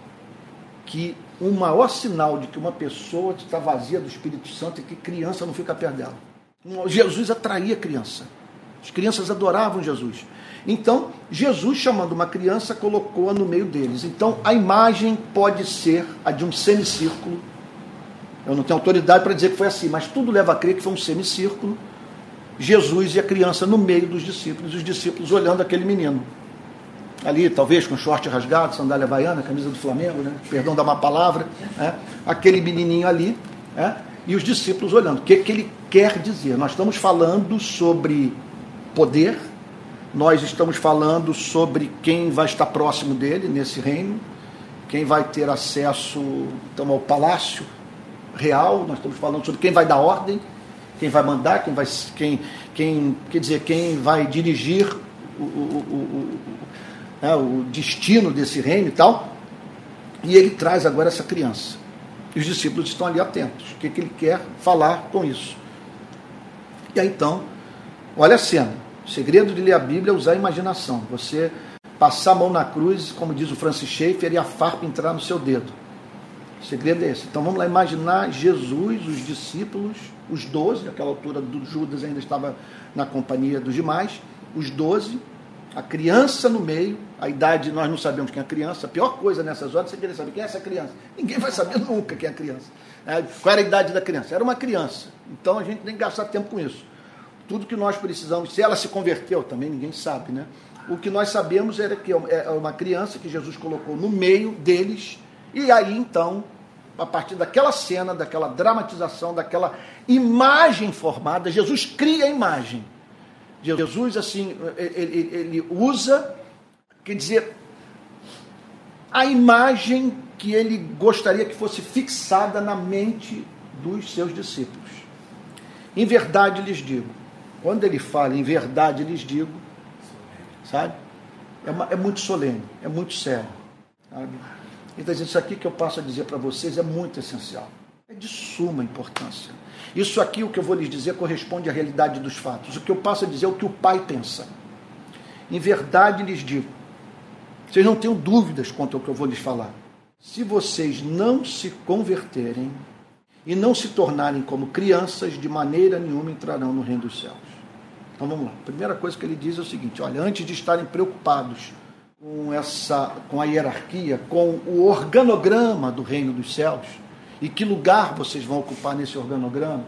que o maior sinal de que uma pessoa está vazia do Espírito Santo é que criança não fica perto dela. Jesus atraía criança. As crianças adoravam Jesus. Então, Jesus, chamando uma criança, colocou-a no meio deles. Então, a imagem pode ser a de um semicírculo. Eu não tenho autoridade para dizer que foi assim, mas tudo leva a crer que foi um semicírculo. Jesus e a criança no meio dos discípulos, os discípulos olhando aquele menino ali, talvez com short rasgado, sandália baiana, camisa do Flamengo, né? perdão da má palavra, né? aquele menininho ali, né? e os discípulos olhando. O que, que ele quer dizer? Nós estamos falando sobre poder, nós estamos falando sobre quem vai estar próximo dele nesse reino, quem vai ter acesso então, ao palácio real, nós estamos falando sobre quem vai dar ordem, quem vai mandar, quem vai, quem, quem, quer dizer, quem vai dirigir o, o, o, né, o destino desse reino e tal. E ele traz agora essa criança. E os discípulos estão ali atentos. O que, que ele quer falar com isso? E aí então, olha a cena. O segredo de ler a Bíblia é usar a imaginação. Você passar a mão na cruz, como diz o Francis Schaeffer, e a farpa entrar no seu dedo. O segredo é esse. Então vamos lá imaginar Jesus, os discípulos, os doze, naquela altura do Judas ainda estava na companhia dos demais, os doze, a criança no meio, a idade nós não sabemos quem é a criança, a pior coisa nessas horas você querer saber quem é essa criança. Ninguém vai saber nunca quem é a criança. É, qual era a idade da criança? Era uma criança. Então a gente tem que gastar tempo com isso. Tudo que nós precisamos, se ela se converteu, também ninguém sabe, né? O que nós sabemos era que é uma criança que Jesus colocou no meio deles, e aí então, a partir daquela cena, daquela dramatização, daquela imagem formada, Jesus cria a imagem Jesus, assim, ele, ele usa, quer dizer, a imagem que ele gostaria que fosse fixada na mente dos seus discípulos. Em verdade lhes digo, quando ele fala em verdade lhes digo, sabe? É, uma, é muito solene, é muito sério. Sabe? Então, isso aqui que eu passo a dizer para vocês é muito essencial. É de suma importância. Isso aqui, o que eu vou lhes dizer, corresponde à realidade dos fatos. O que eu passo a dizer é o que o Pai pensa. Em verdade lhes digo, vocês não tenham dúvidas quanto ao que eu vou lhes falar. Se vocês não se converterem e não se tornarem como crianças, de maneira nenhuma entrarão no reino dos céus. Então vamos lá. A primeira coisa que ele diz é o seguinte: olha, antes de estarem preocupados com essa, com a hierarquia, com o organograma do reino dos céus, e que lugar vocês vão ocupar nesse organograma?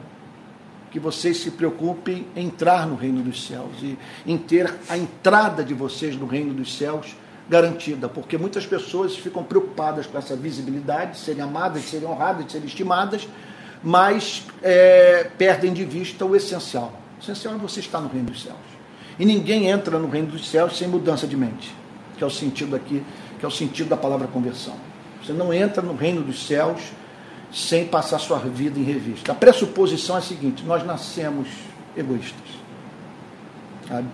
Que vocês se preocupem em entrar no reino dos céus e em ter a entrada de vocês no reino dos céus garantida, porque muitas pessoas ficam preocupadas com essa visibilidade, de serem amadas, de serem honradas, de serem estimadas, mas é, perdem de vista o essencial. Essencial é você estar no reino dos céus. E ninguém entra no reino dos céus sem mudança de mente, que é o sentido aqui, que é o sentido da palavra conversão. Você não entra no reino dos céus sem passar sua vida em revista. A pressuposição é a seguinte: nós nascemos egoístas. Sabe?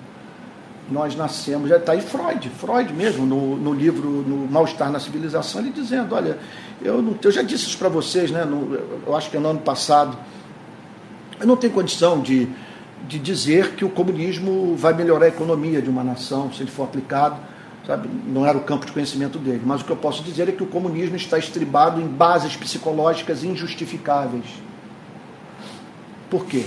Nós nascemos, já está aí Freud, Freud mesmo, no, no livro No Mal-Estar na Civilização, ele dizendo, olha, eu, não, eu já disse isso para vocês, né, no, eu acho que no ano passado, eu não tenho condição de, de dizer que o comunismo vai melhorar a economia de uma nação, se ele for aplicado, sabe? não era o campo de conhecimento dele, mas o que eu posso dizer é que o comunismo está estribado em bases psicológicas injustificáveis. Por quê?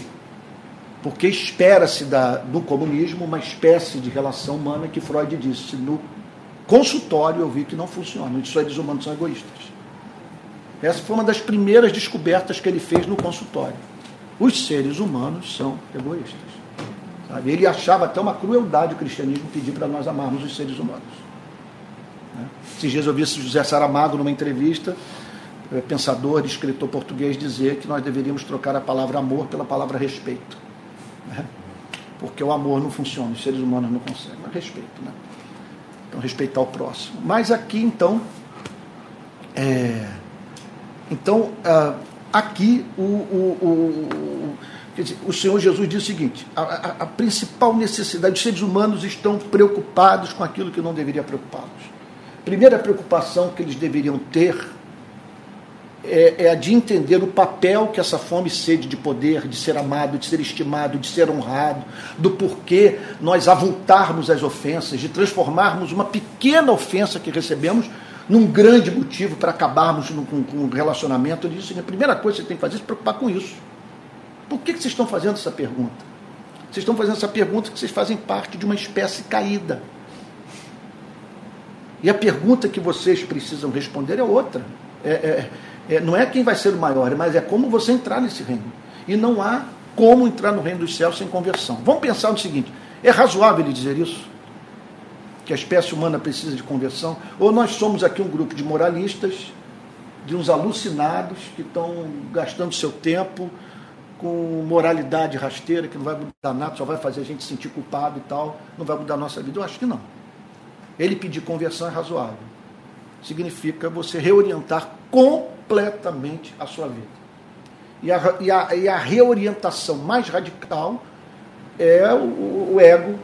Porque espera-se no comunismo uma espécie de relação humana que Freud disse. No consultório eu vi que não funciona. Os seres humanos são egoístas. Essa foi uma das primeiras descobertas que ele fez no consultório. Os seres humanos são egoístas. Sabe? Ele achava até uma crueldade o cristianismo pedir para nós amarmos os seres humanos. Né? Eu vi José Saramago numa entrevista, é, pensador, escritor português, dizer que nós deveríamos trocar a palavra amor pela palavra respeito. Né? Porque o amor não funciona, os seres humanos não conseguem, mas respeito. Né? Então, respeitar o próximo. Mas aqui, então, é, então ah, aqui o, o, o, dizer, o, Senhor Jesus diz o seguinte: a, a, a principal necessidade, os seres humanos estão preocupados com aquilo que não deveria preocupá-los. Primeira preocupação que eles deveriam ter é, é, a de entender o papel que essa fome e sede de poder, de ser amado, de ser estimado, de ser honrado, do porquê nós avultarmos as ofensas, de transformarmos uma pequena ofensa que recebemos num grande motivo para acabarmos com, com um relacionamento. Ele disse: a primeira coisa que você tem que fazer é se preocupar com isso. Por que, que vocês estão fazendo essa pergunta? Vocês estão fazendo essa pergunta porque vocês fazem parte de uma espécie caída. E a pergunta que vocês precisam responder é outra. É, é, é, não é quem vai ser o maior, mas é como você entrar nesse reino. E não há como entrar no reino dos céus sem conversão. Vamos pensar no seguinte: é razoável ele dizer isso? Que a espécie humana precisa de conversão? Ou nós somos aqui um grupo de moralistas, de uns alucinados que estão gastando seu tempo com moralidade rasteira, que não vai mudar nada, só vai fazer a gente sentir culpado e tal, não vai mudar a nossa vida? Eu acho que não. Ele pedir conversão é razoável. Significa você reorientar completamente a sua vida. E a, e a, e a reorientação mais radical é o, o, ego,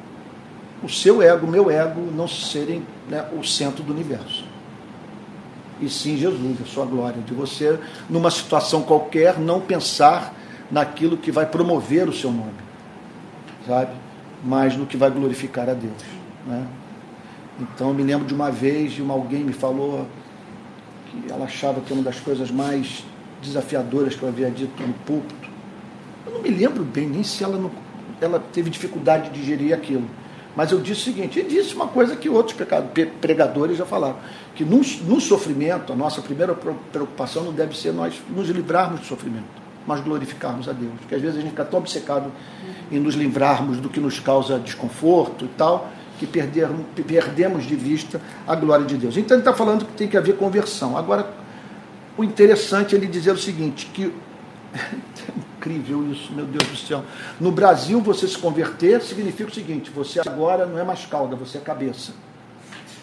o seu ego, o meu ego, não serem né, o centro do universo. E sim Jesus, a sua glória. De você, numa situação qualquer, não pensar naquilo que vai promover o seu nome, sabe? Mas no que vai glorificar a Deus. Né? Então, me lembro de uma vez, de uma, alguém me falou que ela achava que uma das coisas mais desafiadoras que eu havia dito no púlpito. Eu não me lembro bem nem se ela, não, ela teve dificuldade de digerir aquilo. Mas eu disse o seguinte, e disse uma coisa que outros pregadores já falaram, que no, no sofrimento, a nossa primeira preocupação não deve ser nós nos livrarmos do sofrimento, mas glorificarmos a Deus. Porque às vezes a gente fica tão obcecado em nos livrarmos do que nos causa desconforto e tal, que perdermos, perdemos de vista a glória de Deus. Então ele está falando que tem que haver conversão. Agora, o interessante é ele dizer o seguinte, que incrível isso, meu Deus do céu. No Brasil, você se converter significa o seguinte: você agora não é mais cauda, você é cabeça.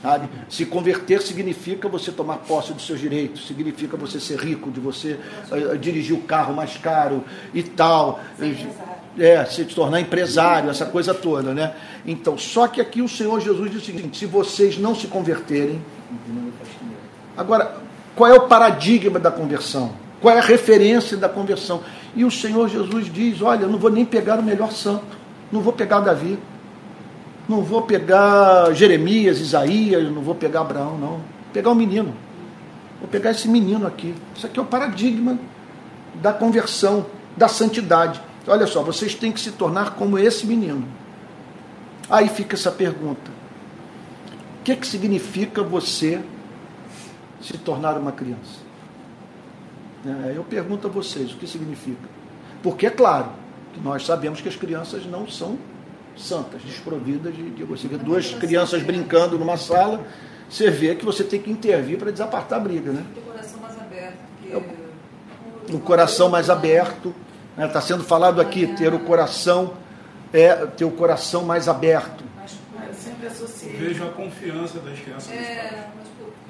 Sabe? Se converter significa você tomar posse dos seus direitos, significa você ser rico, de você uh, dirigir o carro mais caro e tal. Sim, é, se tornar empresário, essa coisa toda, né? Então, só que aqui o Senhor Jesus diz o seguinte: se vocês não se converterem. Agora, qual é o paradigma da conversão? Qual é a referência da conversão? E o Senhor Jesus diz: olha, eu não vou nem pegar o melhor santo, não vou pegar Davi, não vou pegar Jeremias, Isaías, não vou pegar Abraão, não. Vou pegar o um menino. Vou pegar esse menino aqui. Isso aqui é o paradigma da conversão, da santidade. Olha só, vocês têm que se tornar como esse menino. Aí fica essa pergunta: o que, que significa você se tornar uma criança? É, eu pergunto a vocês o que significa. Porque é claro que nós sabemos que as crianças não são santas, desprovidas de, de você vê duas crianças brincando numa sala, você vê que você tem que intervir para desapartar a briga, né? O coração mais aberto. O coração mais aberto Está né? Tá sendo falado aqui, ter o coração é ter o coração mais aberto. Vejo a confiança das crianças. É,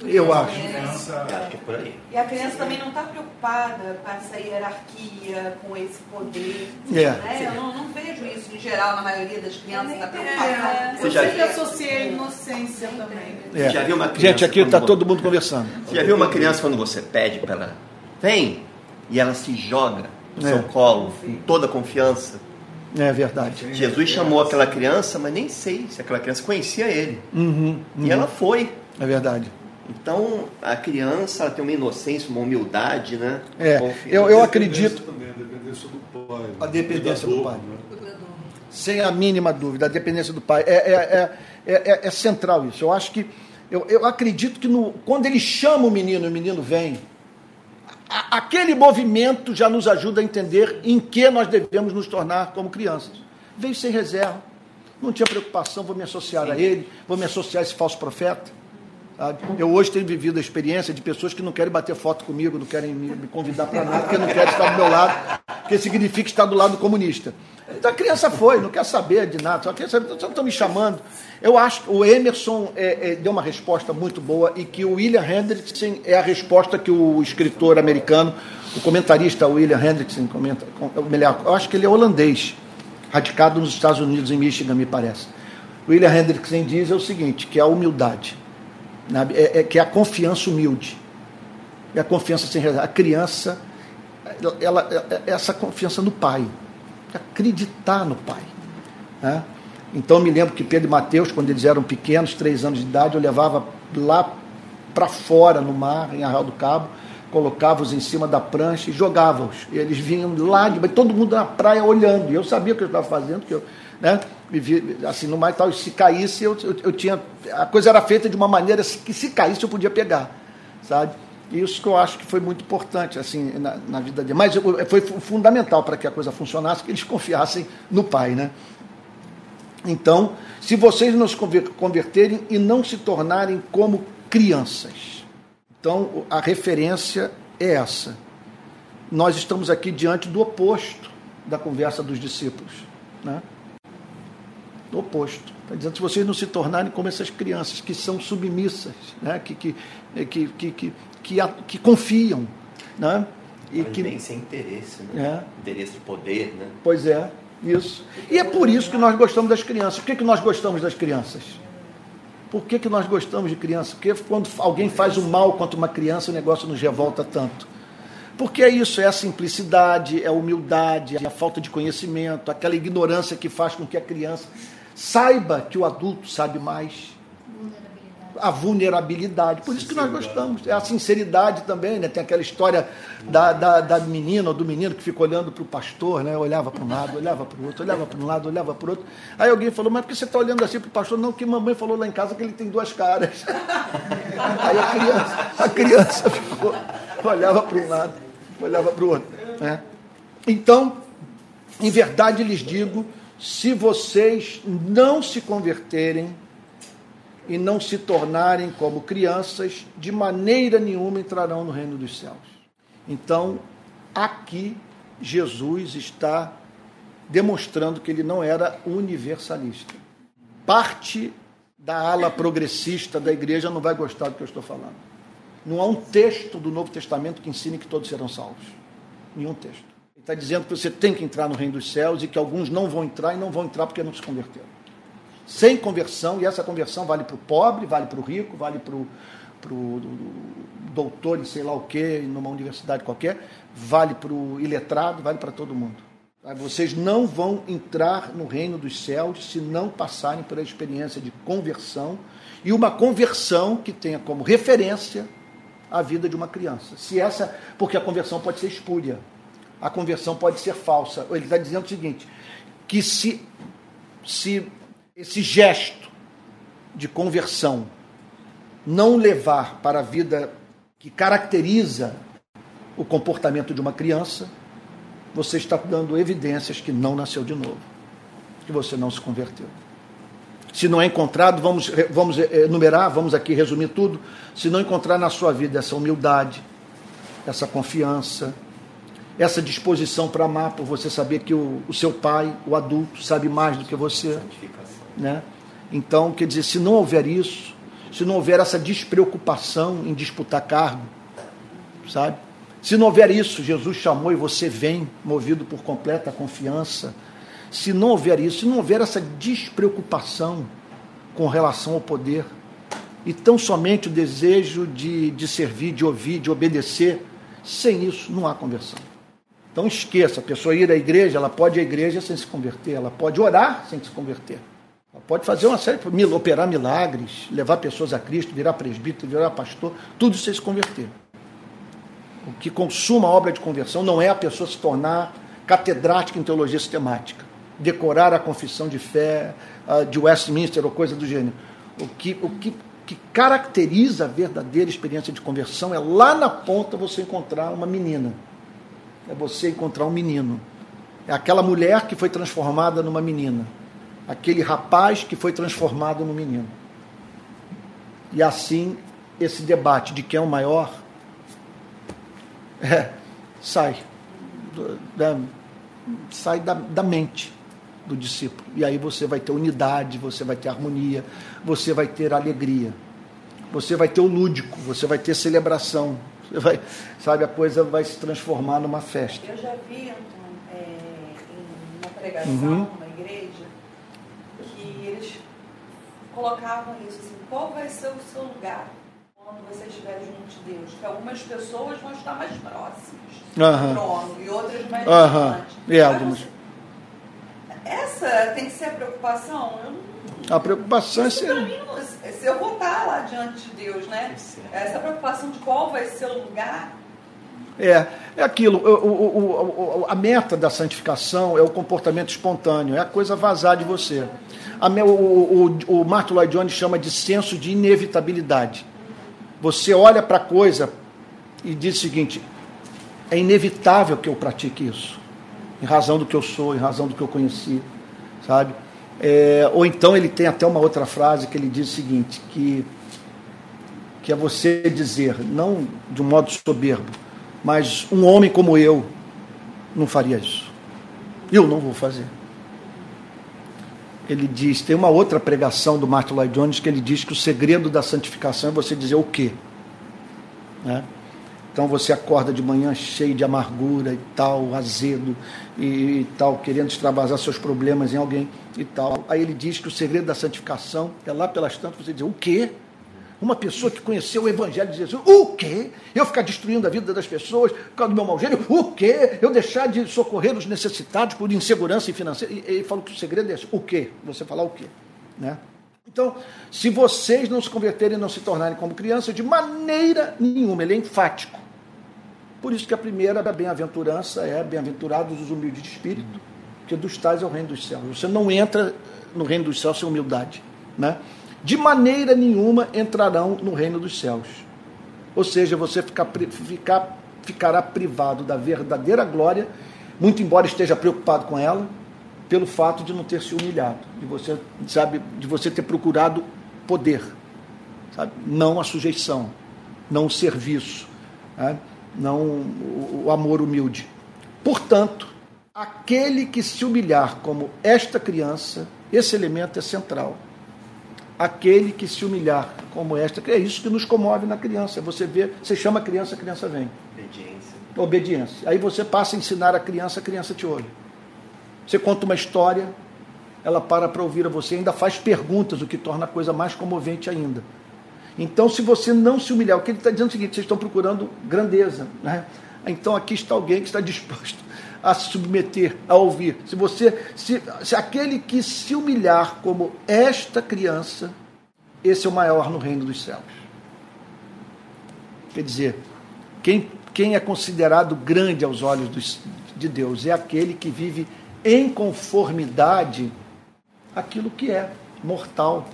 eu acho. acho que é por aí. E a criança também não está preocupada com essa hierarquia, com esse poder. É. Né? Eu não, não, vejo isso. geral, na maioria das crianças. É, eu já... sempre associei a inocência também. É. Já viu uma Gente, aqui está todo mundo conversando. Você já viu uma criança quando você pede para ela, vem, e ela se joga no é. seu colo, com toda a confiança? É verdade. Jesus chamou aquela criança, mas nem sei se aquela criança conhecia ele. Uhum, uhum. E ela foi. É verdade. Então, a criança ela tem uma inocência, uma humildade, né? É, eu, eu acredito. Também, a dependência do pai. A dependência do pai. Né? Sem a mínima dúvida, a dependência do pai. É, é, é, é, é central isso. Eu acho que. Eu, eu acredito que no, quando ele chama o menino e o menino vem, a, aquele movimento já nos ajuda a entender em que nós devemos nos tornar como crianças. Veio sem reserva, não tinha preocupação, vou me associar Sim. a ele, vou me associar a esse falso profeta. Eu hoje tenho vivido a experiência de pessoas que não querem bater foto comigo, não querem me convidar para nada, porque não querem estar do meu lado, porque significa estar do lado comunista. Então a criança foi, não quer saber de nada, só quer saber, só estão me chamando. Eu acho que o Emerson é, é, deu uma resposta muito boa e que o William Hendrickson é a resposta que o escritor americano, o comentarista William Hendrickson comenta. Melhor, eu acho que ele é holandês, radicado nos Estados Unidos, em Michigan, me parece. William Hendrickson diz é o seguinte, que é a humildade, né? é, é, que é a confiança humilde. É a confiança sem reserva. A criança, ela, ela, é essa confiança no pai, acreditar no pai. Né? Então, me lembro que Pedro e Mateus, quando eles eram pequenos, três anos de idade, eu levava lá para fora no mar, em Arraial do Cabo, colocava-os em cima da prancha e jogava-os. Eles vinham lá, de, todo mundo na praia olhando. E eu sabia o que eu estava fazendo, que eu né, assim no mar e tal. Se caísse, eu, eu, eu, tinha. A coisa era feita de uma maneira que se caísse eu podia pegar, sabe? Isso que eu acho que foi muito importante assim na, na vida dele. Mas foi fundamental para que a coisa funcionasse, que eles confiassem no pai, né? Então, se vocês não se converterem e não se tornarem como crianças. Então, a referência é essa. Nós estamos aqui diante do oposto da conversa dos discípulos. Né? Oposto. Está dizendo se vocês não se tornarem como essas crianças que são submissas, né? que, que, que, que, que, que, que confiam. Né? E que tem sem interesse, né? É. interesse de poder. Né? Pois é. Isso. E é por isso que nós gostamos das crianças. Por que, que nós gostamos das crianças? Por que, que nós gostamos de crianças? Porque quando alguém faz o mal contra uma criança, o negócio nos revolta tanto. Porque é isso, é a simplicidade, é a humildade, é a falta de conhecimento, aquela ignorância que faz com que a criança saiba que o adulto sabe mais a vulnerabilidade. Por isso que nós gostamos. É a sinceridade também, né? Tem aquela história da, da, da menina ou do menino que fica olhando para o pastor, né? Olhava para um lado, olhava para o outro, olhava para um lado, olhava para o outro. Aí alguém falou, mas por que você está olhando assim para o pastor? Não, que mamãe falou lá em casa que ele tem duas caras. Aí a criança, a criança ficou, olhava para um lado, olhava para o outro. Né? Então, em verdade lhes digo, se vocês não se converterem, e não se tornarem como crianças, de maneira nenhuma entrarão no reino dos céus. Então, aqui Jesus está demonstrando que ele não era universalista. Parte da ala progressista da igreja não vai gostar do que eu estou falando. Não há um texto do Novo Testamento que ensine que todos serão salvos. Nenhum texto. Está dizendo que você tem que entrar no reino dos céus e que alguns não vão entrar e não vão entrar porque não se converteram sem conversão, e essa conversão vale para o pobre, vale para o rico, vale para o doutor de sei lá o que, numa universidade qualquer, vale para o iletrado, vale para todo mundo. Vocês não vão entrar no reino dos céus se não passarem pela experiência de conversão e uma conversão que tenha como referência a vida de uma criança. Se essa, porque a conversão pode ser espúria, a conversão pode ser falsa. Ele está dizendo o seguinte: que se, se esse gesto de conversão não levar para a vida que caracteriza o comportamento de uma criança, você está dando evidências que não nasceu de novo, que você não se converteu. Se não é encontrado, vamos, vamos enumerar, vamos aqui resumir tudo. Se não encontrar na sua vida essa humildade, essa confiança, essa disposição para amar, por você saber que o, o seu pai, o adulto, sabe mais do que você. Né? Então, quer dizer, se não houver isso, se não houver essa despreocupação em disputar cargo, sabe? Se não houver isso, Jesus chamou e você vem, movido por completa confiança, se não houver isso, se não houver essa despreocupação com relação ao poder, e tão somente o desejo de, de servir, de ouvir, de obedecer, sem isso não há conversão. Então esqueça, a pessoa ir à igreja, ela pode ir à igreja sem se converter, ela pode orar sem se converter. Ela pode fazer uma série, operar milagres, levar pessoas a Cristo, virar presbítero, virar pastor, tudo sem se converter. O que consuma a obra de conversão não é a pessoa se tornar catedrática em teologia sistemática, decorar a confissão de fé uh, de Westminster ou coisa do gênero. O que, o que, que caracteriza a verdadeira experiência de conversão é lá na ponta você encontrar uma menina. É você encontrar um menino. É aquela mulher que foi transformada numa menina. Aquele rapaz que foi transformado num menino. E assim, esse debate de quem é o maior é, sai da, sai da, da mente do discípulo. E aí você vai ter unidade, você vai ter harmonia, você vai ter alegria, você vai ter o lúdico, você vai ter celebração. Você vai, sabe, a coisa vai se transformar numa festa. Eu já vi, então, é, em uma pregação, Uhum. numa igreja, que eles colocavam isso assim, qual vai ser o seu lugar quando você estiver junto de Deus? Que algumas pessoas vão estar mais próximas do trono e outras mais Aham. distantes. Mas algumas. Essa tem que ser a preocupação. Não A preocupação é ser. mim, se eu vou estar lá diante de Deus, né? Essa preocupação de qual vai ser o lugar, É, é aquilo. o- o- o- a meta da santificação é o comportamento espontâneo, é a coisa vazar de você. A o, o, o Martin Lloyd Jones chama de senso de inevitabilidade. Você olha para a coisa e diz o seguinte: é inevitável que eu pratique isso, em razão do que eu sou, em razão do que eu conheci, sabe? É, ou então ele tem até uma outra frase que ele diz o seguinte: que que é você dizer, não de um modo soberbo, mas um homem como eu não faria isso. Eu não vou fazer. Ele diz, tem uma outra pregação do Martin Lloyd Jones que ele diz que o segredo da santificação é você dizer o quê. Né? Então você acorda de manhã cheio de amargura e tal, azedo e, e tal, querendo extravasar seus problemas em alguém e tal. Aí ele diz que o segredo da santificação é lá pelas tantas você dizer o quê? Uma pessoa que conheceu o Evangelho de Jesus, o quê? Eu ficar destruindo a vida das pessoas por causa do meu mau gênio, o quê? Eu deixar de socorrer os necessitados por insegurança financeira. E ele falou que o segredo é esse, o quê? Você falar o quê? Né? Então, se vocês não se converterem e não se tornarem como crianças, de maneira nenhuma, ele é enfático. Por isso que a primeira da bem-aventurança é bem-aventurados os humildes de espírito, que dos tais é o reino dos céus. Você não entra no reino dos céus sem humildade. Né? De maneira nenhuma entrarão no reino dos céus. Ou seja, você ficar, ficar, ficará privado da verdadeira glória, muito embora esteja preocupado com ela, pelo fato de não ter se humilhado, de você, sabe, de você ter procurado poder, sabe? não a sujeição, não o serviço, né? Não o, amor humilde. Portanto, aquele que se humilhar como esta criança, esse elemento é central. Aquele que se humilhar como esta, é isso que nos comove na criança. Você vê, você chama a criança, a criança vem. Obediência. Obediência. Aí você passa a ensinar a criança, a criança te ouve. Você conta uma história, ela para para ouvir a você, ainda faz perguntas, o que torna a coisa mais comovente ainda. Então, se você não se humilhar, o que ele está dizendo é o seguinte: vocês estão procurando grandeza. Né? Então, aqui está alguém que está disposto a se submeter, a ouvir. Se você, se, se aquele que se humilhar como esta criança, esse é o maior no reino dos céus. Quer dizer, quem, quem é considerado grande aos olhos dos, de Deus é aquele que vive em conformidade aquilo que é mortal,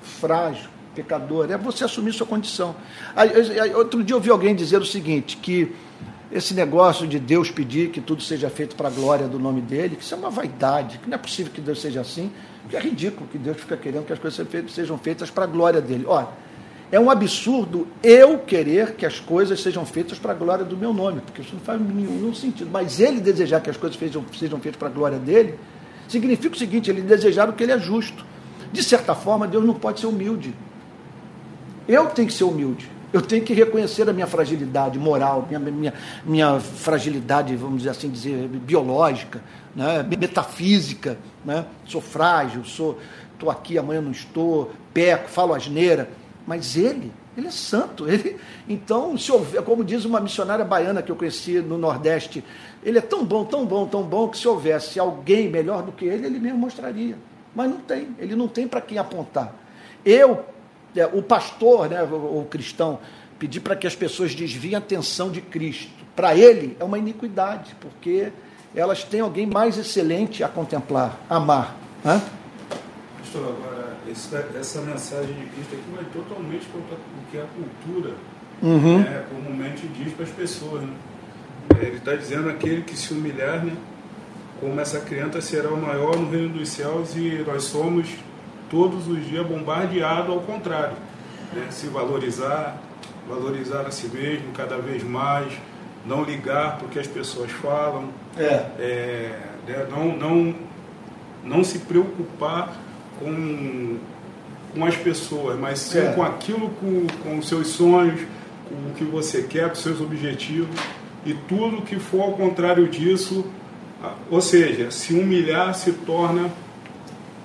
frágil, pecador. É você assumir sua condição. Aí, aí, outro dia eu ouvi alguém dizer o seguinte, que esse negócio de Deus pedir que tudo seja feito para a glória do nome dele, que isso é uma vaidade, que não é possível que Deus seja assim, que é ridículo que Deus fica querendo que as coisas sejam feitas para a glória dele. Olha, é um absurdo eu querer que as coisas sejam feitas para a glória do meu nome, porque isso não faz nenhum sentido. Mas ele desejar que as coisas sejam, sejam feitas para a glória dele, significa o seguinte: ele desejar o que ele é justo. De certa forma, Deus não pode ser humilde. Eu tenho que ser humilde. Eu tenho que reconhecer a minha fragilidade moral, minha, minha, minha fragilidade, vamos dizer assim, dizer, biológica, né? metafísica. Né? Sou frágil, sou estou aqui, amanhã não estou, peco, falo asneira. Mas ele, ele é santo. Ele, então, se houver, como diz uma missionária baiana que eu conheci no Nordeste, ele é tão bom, tão bom, tão bom, que se houvesse alguém melhor do que ele, ele mesmo mostraria. Mas não tem, ele não tem para quem apontar. Eu, é, o pastor, né, o, o cristão, pedi para que as pessoas desviem a atenção de Cristo. Para ele é uma iniquidade, porque elas têm alguém mais excelente a contemplar, amar. Né? Pastor, agora, essa mensagem de Cristo aqui vai totalmente contra o que a cultura uhum. né, comumente diz para as pessoas. Né? Ele está dizendo aquele que se humilhar, né, como essa criança será o maior no reino dos céus e nós somos todos os dias bombardeados ao contrário. Né? Se valorizar, valorizar a si mesmo cada vez mais, não ligar para o que as pessoas falam, é. É, né? não, não, não se preocupar com, com as pessoas, mas sim é. com aquilo, com, com os seus sonhos, com o que você quer, com os seus objetivos, e tudo que for ao contrário disso, ou seja, se humilhar se torna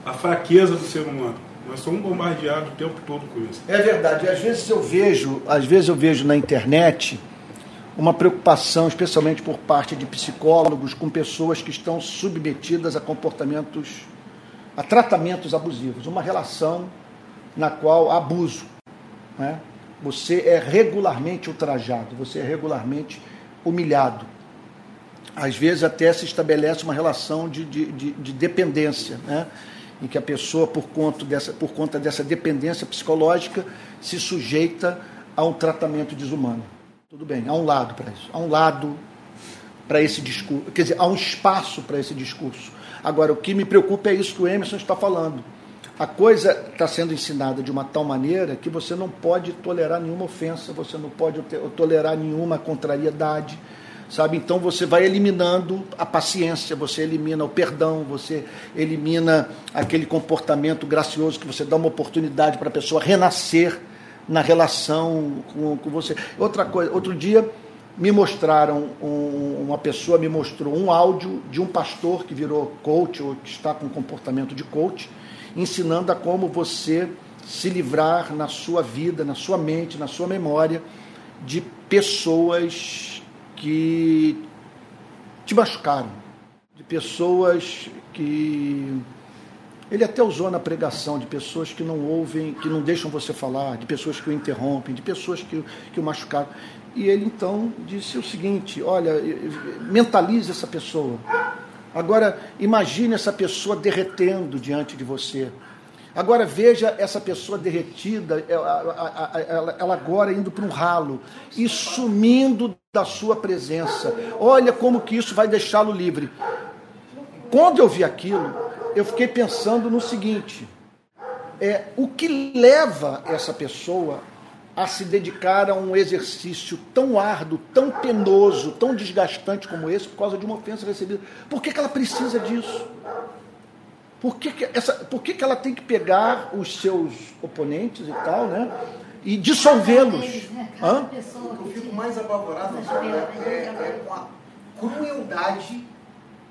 a fraqueza do ser humano. Nós somos bombardeados o tempo todo com isso. É verdade. Às vezes eu vejo, às vezes eu vejo na internet uma preocupação, especialmente por parte de psicólogos, com pessoas que estão submetidas a comportamentos, a tratamentos abusivos, uma relação na qual há abuso. Né? Você é regularmente ultrajado, você é regularmente humilhado. Às vezes até se estabelece uma relação de, de, de, de dependência, né? Em que a pessoa, por conta, dessa, por conta dessa dependência psicológica, se sujeita a um tratamento desumano. Tudo bem, há um lado para isso, há um lado para esse discurso, quer dizer, há um espaço para esse discurso. Agora, o que me preocupa é isso que o Emerson está falando. A coisa está sendo ensinada de uma tal maneira que você não pode tolerar nenhuma ofensa, você não pode tolerar nenhuma contrariedade, sabe? Então você vai eliminando a paciência, você elimina o perdão, você elimina aquele comportamento gracioso que você dá uma oportunidade para a pessoa renascer na relação com, com, você. Outra coisa, outro dia me mostraram um, uma pessoa me mostrou um áudio de um pastor que virou coach ou que está com comportamento de coach, ensinando a como você se livrar na sua vida, na sua mente, na sua memória de pessoas que te machucaram, de pessoas que. Ele até usou na pregação de pessoas que não ouvem, que não deixam você falar, de pessoas que o interrompem, de pessoas que, que o machucaram. E ele então disse o seguinte: olha, mentalize essa pessoa. Agora, imagine essa pessoa derretendo diante de você. Agora veja essa pessoa derretida, ela, ela, ela agora indo para um ralo e sumindo da sua presença. Olha como que isso vai deixá-lo livre. Quando eu vi aquilo, eu fiquei pensando no seguinte: é o que leva essa pessoa a se dedicar a um exercício tão árduo, tão penoso, tão desgastante como esse, por causa de uma ofensa recebida? Por que, que ela precisa disso? Por que, que, essa, por que, que ela tem que pegar os seus oponentes e tal, né? E dissolvê-los? Hã? Eu fico mais apavorado é, é, com a crueldade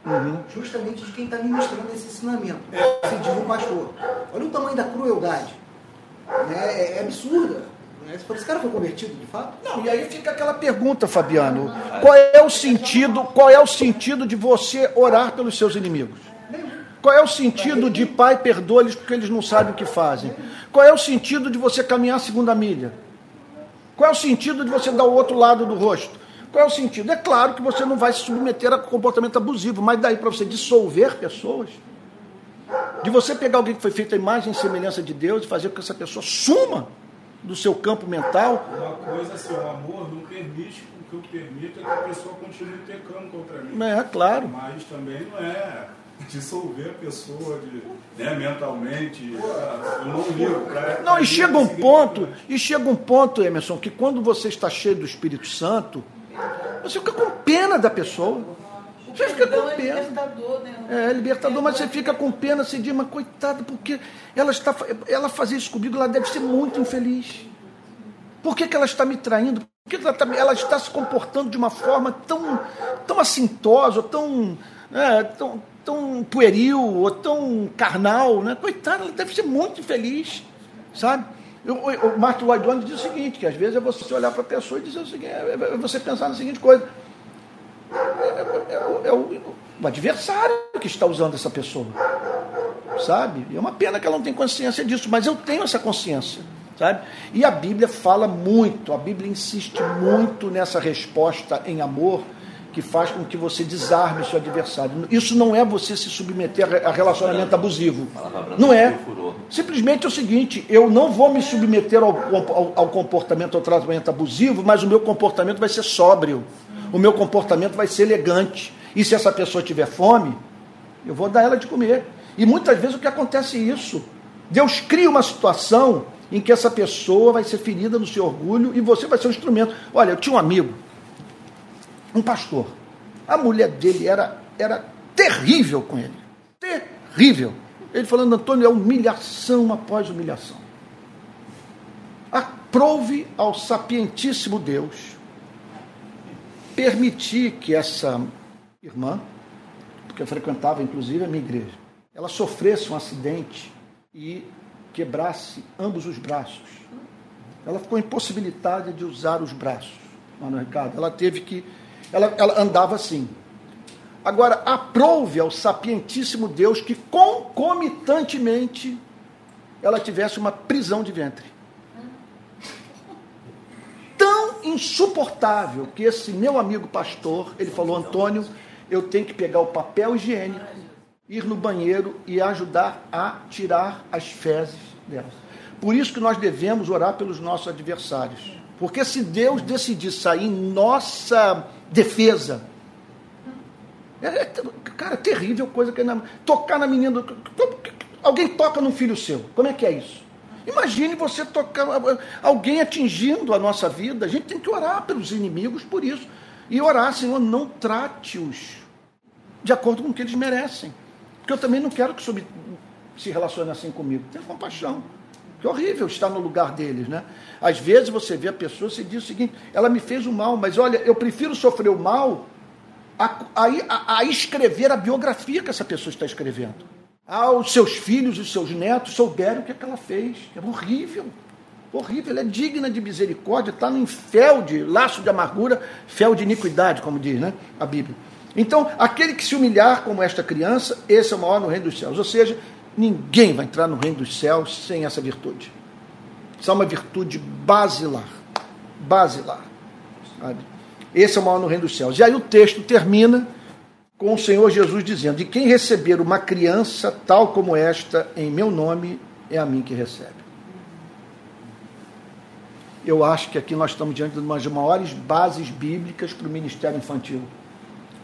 uhum. justamente de quem está ministrando esse ensinamento. Se diz o pastor. Olha o tamanho da crueldade. Né? É, é absurda. Né? Esse cara foi convertido de fato? Não, e aí fica aquela pergunta, Fabiano. Qual é o sentido, qual é o sentido de você orar pelos seus inimigos? Qual é o sentido de pai perdoa-lhes porque eles não sabem o que fazem? Qual é o sentido de você caminhar a segunda milha? Qual é o sentido de você dar o outro lado do rosto? Qual é o sentido? É claro que você não vai se submeter a comportamento abusivo, mas daí para você dissolver pessoas, de você pegar alguém que foi feito a imagem e semelhança de Deus e fazer com que essa pessoa suma do seu campo mental. Uma coisa assim, o amor não permite que eu permita que a pessoa continue pecando contra mim. É, claro. Mas também não é dissolver a pessoa de, né, mentalmente. Eu não ligo. Pra, não, e chega um ponto, e chega um ponto, Emerson, que quando você está cheio do Espírito Santo, você fica com pena da pessoa. Você fica com é pena. Libertador, né? É, libertador, mas você fica com pena, você diz, mas coitada, porque ela está ela fazer isso comigo, ela deve ser muito infeliz. Por que, que ela está me traindo? Por que, que ela, está, ela está se comportando de uma forma tão, tão assintosa, tão, né, tão, tão pueril, ou tão carnal? Né? Coitada, ela deve ser muito infeliz, sabe? O Martin Lloyd Jones diz o seguinte, que às vezes é você olhar para a pessoa e dizer o seguinte, é, é você pensar na seguinte coisa, é, é, é, é o, o adversário que está usando essa pessoa, sabe? É uma pena que ela não tem consciência disso, mas eu tenho essa consciência, sabe? E a Bíblia fala muito, a Bíblia insiste muito nessa resposta em amor, que faz com que você desarme seu adversário. Isso não é você se submeter a relacionamento abusivo. Não é. Simplesmente é o seguinte: eu não vou me submeter ao, ao, ao comportamento, ao tratamento abusivo, mas o meu comportamento vai ser sóbrio. O meu comportamento vai ser elegante. E se essa pessoa tiver fome, eu vou dar ela de comer. E muitas vezes o que acontece é isso. Deus cria uma situação em que essa pessoa vai ser ferida no seu orgulho e você vai ser um instrumento. Olha, eu tinha um amigo um pastor. A mulher dele era, era terrível com ele. Terrível. Ele falando, Antônio, é humilhação após humilhação. Aprove ao sapientíssimo Deus permitir que essa irmã, porque frequentava inclusive a minha igreja, ela sofresse um acidente e quebrasse ambos os braços. Ela ficou impossibilitada de usar os braços, Mano Ricardo. Ela teve que ela, ela andava assim. Agora, aprove ao sapientíssimo Deus que concomitantemente ela tivesse uma prisão de ventre. Tão insuportável que esse meu amigo pastor, ele falou, Antônio, eu tenho que pegar o papel higiênico, ir no banheiro e ajudar a tirar as fezes dela. Por isso que nós devemos orar pelos nossos adversários. Porque se Deus decidir sair em nossa defesa. É, é, cara, terrível coisa que é tocar na menina. Alguém toca num filho seu. Como é que é isso? Imagine você tocar alguém atingindo a nossa vida. A gente tem que orar pelos inimigos por isso. E orar, Senhor, não trate-os de acordo com o que eles merecem. Porque eu também não quero que se relacione assim comigo. Tenha compaixão. Que horrível estar no lugar deles, né? Às vezes você vê a pessoa e diz o seguinte: ela me fez o mal, mas olha, eu prefiro sofrer o mal a, a, a escrever a biografia que essa pessoa está escrevendo. Ah, os seus filhos os seus netos souberam o que, é que ela fez. É horrível. Horrível, ela é digna de misericórdia, está no fel de laço de amargura, fel de iniquidade, como diz né, a Bíblia. Então, aquele que se humilhar como esta criança, esse é o maior no reino dos céus. Ou seja, Ninguém vai entrar no reino dos céus sem essa virtude. Isso é uma virtude basilar. Basilar. Sabe? Esse é o maior no reino dos céus. E aí o texto termina com o Senhor Jesus dizendo: E quem receber uma criança tal como esta em meu nome, é a mim que recebe. Eu acho que aqui nós estamos diante de uma das maiores bases bíblicas para o ministério infantil.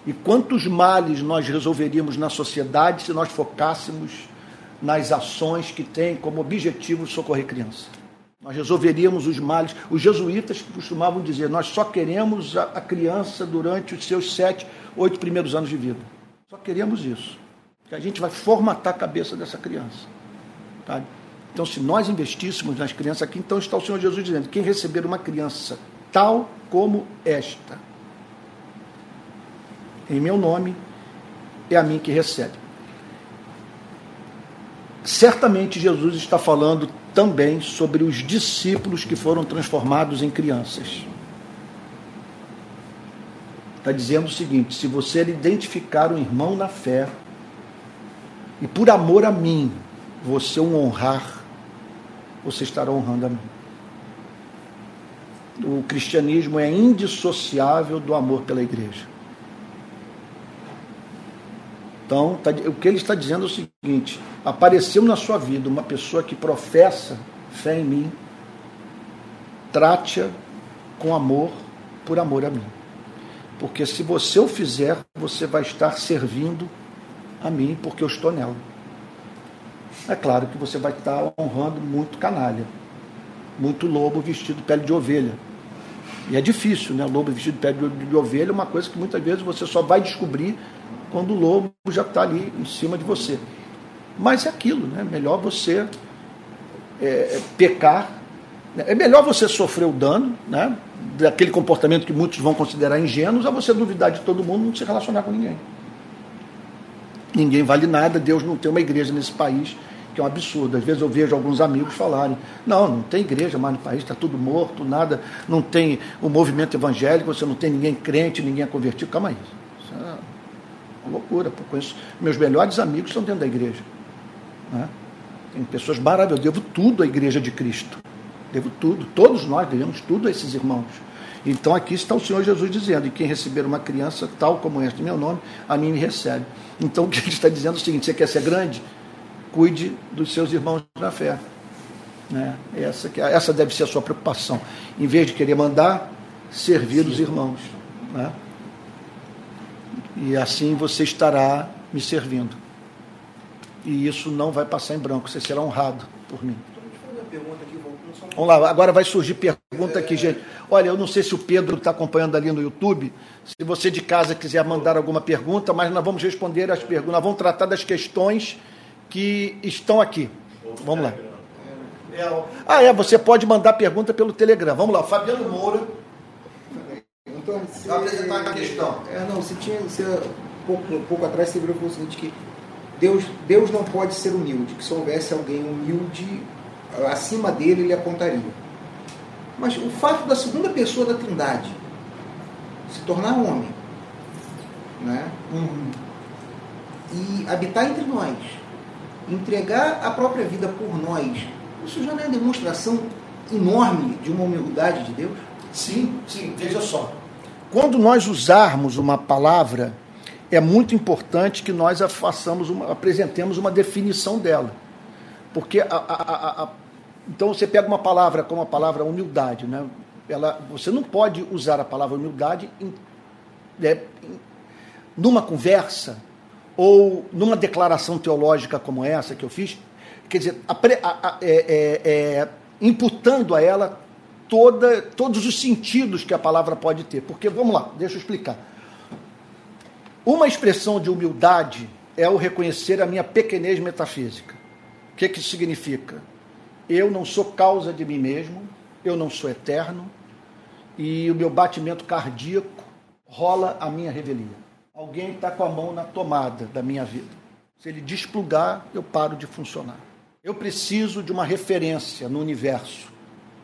E quantos males nós resolveríamos na sociedade se nós focássemos nas ações que têm como objetivo socorrer criança. Nós resolveríamos os males. Os jesuítas costumavam dizer: nós só queremos a criança durante os seus sete, oito primeiros anos de vida. Só queremos isso. Que a gente vai formatar a cabeça dessa criança. Tá? Então, se nós investíssemos nas crianças aqui, então está o Senhor Jesus dizendo: quem receber uma criança tal como esta, em meu nome, é a mim que recebe certamente Jesus está falando também sobre os discípulos que foram transformados em crianças. Está dizendo o seguinte: se você identificar um irmão na fé e por amor a mim você o honrar, você estará honrando a mim. O cristianismo é indissociável do amor pela igreja. Então, tá, o que ele está dizendo é o seguinte: apareceu na sua vida uma pessoa que professa fé em mim, trate-a com amor, por amor a mim. Porque se você o fizer, você vai estar servindo a mim, porque eu estou nela. É claro que você vai estar honrando muito canalha, muito lobo vestido pele de ovelha. E é difícil, né? Lobo vestido de pele de ovelha é uma coisa que muitas vezes você só vai descobrir quando o lobo já está ali em cima de você. Mas é aquilo, né? Melhor você é, pecar É melhor você sofrer o dano, né? Daquele comportamento que muitos vão considerar ingênuos, a você duvidar de todo mundo, não se relacionar com ninguém. Ninguém vale nada, Deus não tem uma igreja nesse país, que é um absurdo. Às vezes eu vejo alguns amigos falarem: não, não tem igreja mais no país, está tudo morto, nada, não tem o movimento evangélico, você não tem ninguém crente, ninguém é convertido. Calma aí. É uma loucura. Eu conheço, meus melhores amigos estão dentro da igreja. Né? Tem pessoas maravilhosas. Eu devo tudo à igreja de Cristo. Devo tudo. Todos nós devemos tudo a esses irmãos. Então aqui está o Senhor Jesus dizendo: e quem receber uma criança tal como esta em meu nome, a mim me recebe. Então o que ele está dizendo é o seguinte: você quer ser grande? Cuide dos seus irmãos na fé. Né? Essa, essa deve ser a sua preocupação. Em vez de querer mandar, servir Sim. os irmãos. Né? E assim você estará me servindo. E isso não vai passar em branco, você será honrado por mim. Vamos lá, agora vai surgir pergunta aqui, gente. Olha, eu não sei se o Pedro está acompanhando ali no YouTube. Se você de casa quiser mandar alguma pergunta, mas nós vamos responder as perguntas. Nós vamos tratar das questões que estão aqui. Vamos lá. Ah, é, você pode mandar pergunta pelo Telegram. Vamos lá, Fabiano Moura. Então, se, apresentar a questão. É, não, você tinha. Você, pouco, um pouco atrás você virou o seguinte que Deus, Deus não pode ser humilde, que se houvesse alguém humilde acima dele, ele apontaria. Mas o fato da segunda pessoa da Trindade se tornar homem, né? Uhum. e habitar entre nós, entregar a própria vida por nós, isso já não é demonstração enorme de uma humildade de Deus? Sim, sim, veja só. Quando nós usarmos uma palavra, é muito importante que nós façamos uma, apresentemos uma definição dela. Porque a, a, a, então você pega uma palavra como a palavra humildade, né? Ela, você não pode usar a palavra humildade em, é, em, numa conversa ou numa declaração teológica como essa que eu fiz, quer dizer, é, é, é, imputando a ela toda, todos os sentidos que a palavra pode ter. Porque, vamos lá, deixa eu explicar. Uma expressão de humildade é o reconhecer a minha pequenez metafísica. O que, que significa? Eu não sou causa de mim mesmo, eu não sou eterno, e o meu batimento cardíaco rola a minha revelia. Alguém está com a mão na tomada da minha vida. Se ele desplugar, eu paro de funcionar. Eu preciso de uma referência no universo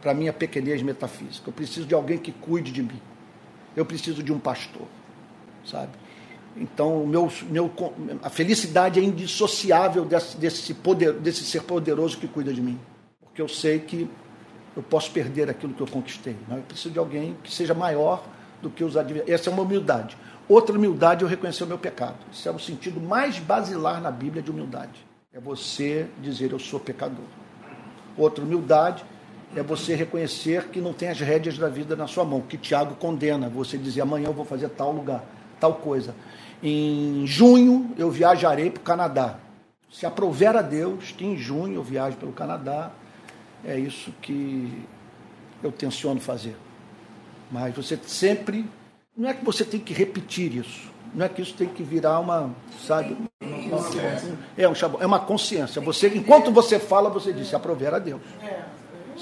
para minha pequenez metafísica. Eu preciso de alguém que cuide de mim. Eu preciso de um pastor, sabe? Então, meu, meu, a felicidade é indissociável desse, desse, poder, desse ser poderoso que cuida de mim porque eu sei que eu posso perder aquilo que eu conquistei. Mas eu preciso de alguém que seja maior do que os adversários. Essa é uma humildade. Outra humildade é eu reconhecer o meu pecado. Esse é o sentido mais basilar na Bíblia de humildade. É você dizer eu sou pecador. Outra humildade é você reconhecer que não tem as rédeas da vida na sua mão, que Tiago condena. Você dizer amanhã eu vou fazer tal lugar, tal coisa. Em junho eu viajarei para o Canadá. Se aprover a Deus que em junho eu viajo pelo Canadá é isso que eu tenciono fazer. Mas você sempre. Não é que você tem que repetir isso. Não é que isso tem que virar uma, sabe? Uma, uma, é, um, é uma consciência. Você, enquanto você fala, você diz, se aprover a Deus.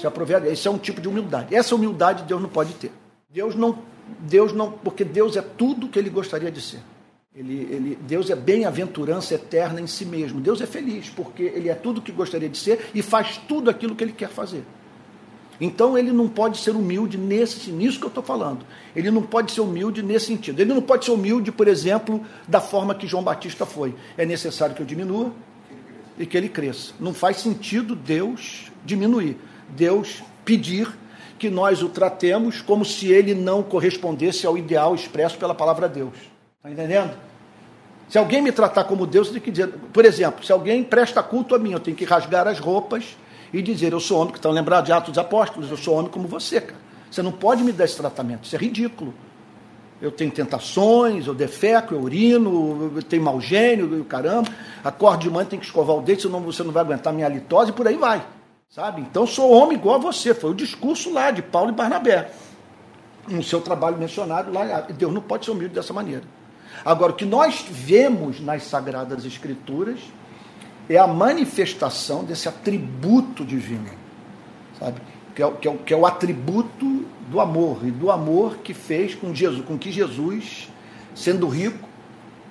Se aprover a Deus. Esse é um tipo de humildade. Essa humildade Deus não pode ter. Deus não, Deus não, porque Deus é tudo que ele gostaria de ser. Ele, ele, Deus é bem-aventurança eterna em si mesmo. Deus é feliz, porque Ele é tudo que gostaria de ser e faz tudo aquilo que Ele quer fazer. Então ele não pode ser humilde nesse, nisso que eu estou falando. Ele não pode ser humilde nesse sentido. Ele não pode ser humilde, por exemplo, da forma que João Batista foi. É necessário que eu diminua e que ele cresça. Não faz sentido Deus diminuir. Deus pedir que nós o tratemos como se ele não correspondesse ao ideal expresso pela palavra Deus. Está entendendo? Se alguém me tratar como Deus, eu tenho que dizer, por exemplo, se alguém presta culto a mim, eu tenho que rasgar as roupas e dizer, eu sou homem, que estão lembrados de Atos dos Apóstolos, eu sou homem como você, cara. Você não pode me dar esse tratamento, isso é ridículo. Eu tenho tentações, eu defeco, eu urino, eu tenho mau gênio, caramba. Acordo de manhã, tem que escovar o dente, senão você não vai aguentar minha litose, e por aí vai. Sabe? Então sou homem igual a você. Foi o discurso lá de Paulo e Barnabé. No seu trabalho mencionado lá. Deus não pode ser humilde dessa maneira. Agora, o que nós vemos nas Sagradas Escrituras é a manifestação desse atributo divino, sabe? que é, que é, que é o atributo do amor, e do amor que fez com, Jesus, com que Jesus, sendo rico,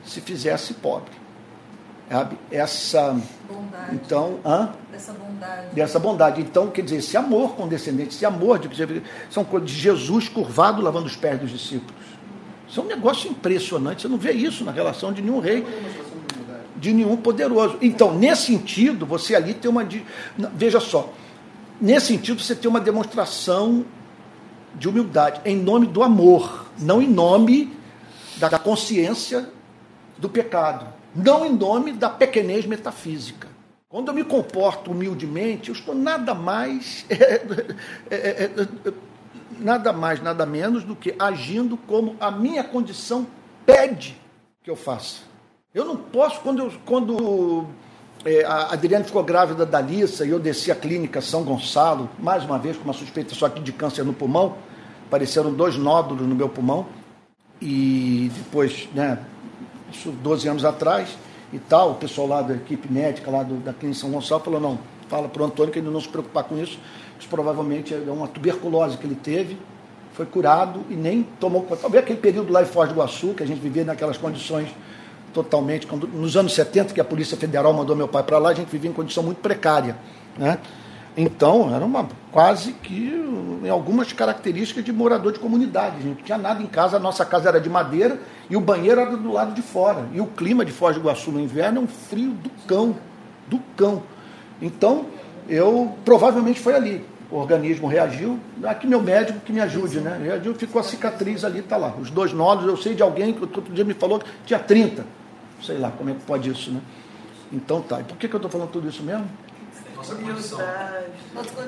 se fizesse pobre. Sabe? Essa. Bondade. Então, hã? Dessa bondade. dessa bondade. Então, quer dizer, esse amor condescendente, esse amor de são coisas de Jesus curvado lavando os pés dos discípulos. Isso é um negócio impressionante. Você não vê isso na relação de nenhum rei, de nenhum poderoso. Então, nesse sentido, você ali tem uma. Veja só, nesse sentido, você tem uma demonstração de humildade, em nome do amor, não em nome da consciência do pecado, não em nome da pequenez metafísica. Quando eu me comporto humildemente, eu estou nada mais, é, é, é, é, nada mais, nada menos do que agindo como a minha condição pede que eu faça. Eu não posso, quando, eu, quando é, a Adriane ficou grávida da Lissa e eu desci à clínica São Gonçalo, mais uma vez com uma suspeita só aqui de câncer no pulmão, apareceram dois nódulos no meu pulmão, e depois, né, isso 12 anos atrás e tal, o pessoal lá da equipe médica lá do, da Clínica São Gonçalo falou, não, fala para o Antônio que ele não se preocupar com isso, isso provavelmente é uma tuberculose que ele teve, foi curado e nem tomou conta. Talvez aquele período lá em Foz do Iguaçu, que a gente vivia naquelas condições totalmente, nos anos 70, que a Polícia Federal mandou meu pai para lá, a gente vivia em condição muito precária. Né? Então, era uma quase que em algumas características de morador de comunidade. A gente não tinha nada em casa, a nossa casa era de madeira e o banheiro era do lado de fora. E o clima de Foz do Iguaçu no inverno é um frio do cão, do cão. Então, eu provavelmente foi ali. O organismo reagiu, aqui meu médico que me ajude, né? Reagiu, ficou a cicatriz ali, tá lá. Os dois nódulos, eu sei de alguém que outro dia me falou que tinha 30. Sei lá como é que pode isso, né? Então tá. E por que, que eu estou falando tudo isso mesmo?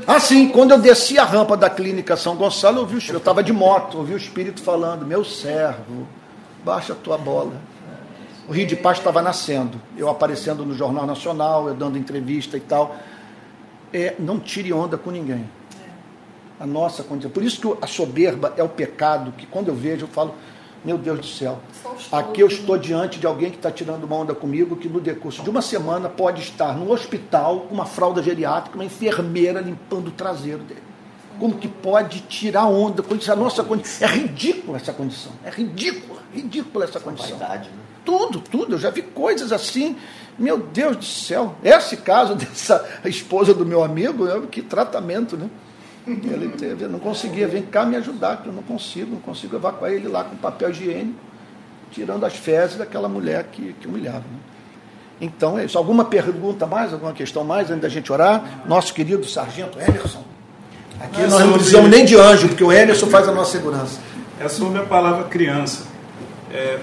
Ah, sim, quando eu desci a rampa da clínica São Gonçalo, eu vi o eu estava de moto, ouvi o espírito falando, meu servo, baixa a tua bola. O Rio de Paz estava nascendo, eu aparecendo no Jornal Nacional, eu dando entrevista e tal. É, não tire onda com ninguém. A nossa condição. Por isso que a soberba é o pecado que quando eu vejo eu falo, meu Deus do céu, aqui eu estou diante de alguém que está tirando uma onda comigo, que no decurso de uma semana pode estar no hospital com uma fralda geriátrica, uma enfermeira limpando o traseiro dele. Como que pode tirar onda com isso? A nossa condição. É ridícula essa condição. É ridícula, ridícula essa condição. Vaidade, né? Tudo, tudo. Eu já vi coisas assim. Meu Deus do céu. Esse caso dessa esposa do meu amigo, é que tratamento, né? Ele teve, não conseguia, vem cá me ajudar, que eu não consigo, não consigo evacuar ele lá com papel higiênico, tirando as fezes daquela mulher que, que humilhava. Né? Então é isso. Alguma pergunta mais, alguma questão mais antes da gente orar? Nosso querido sargento Emerson. Aqui É nós não precisamos nem de anjo, porque o Emerson faz a nossa segurança. É sobre a palavra criança. É,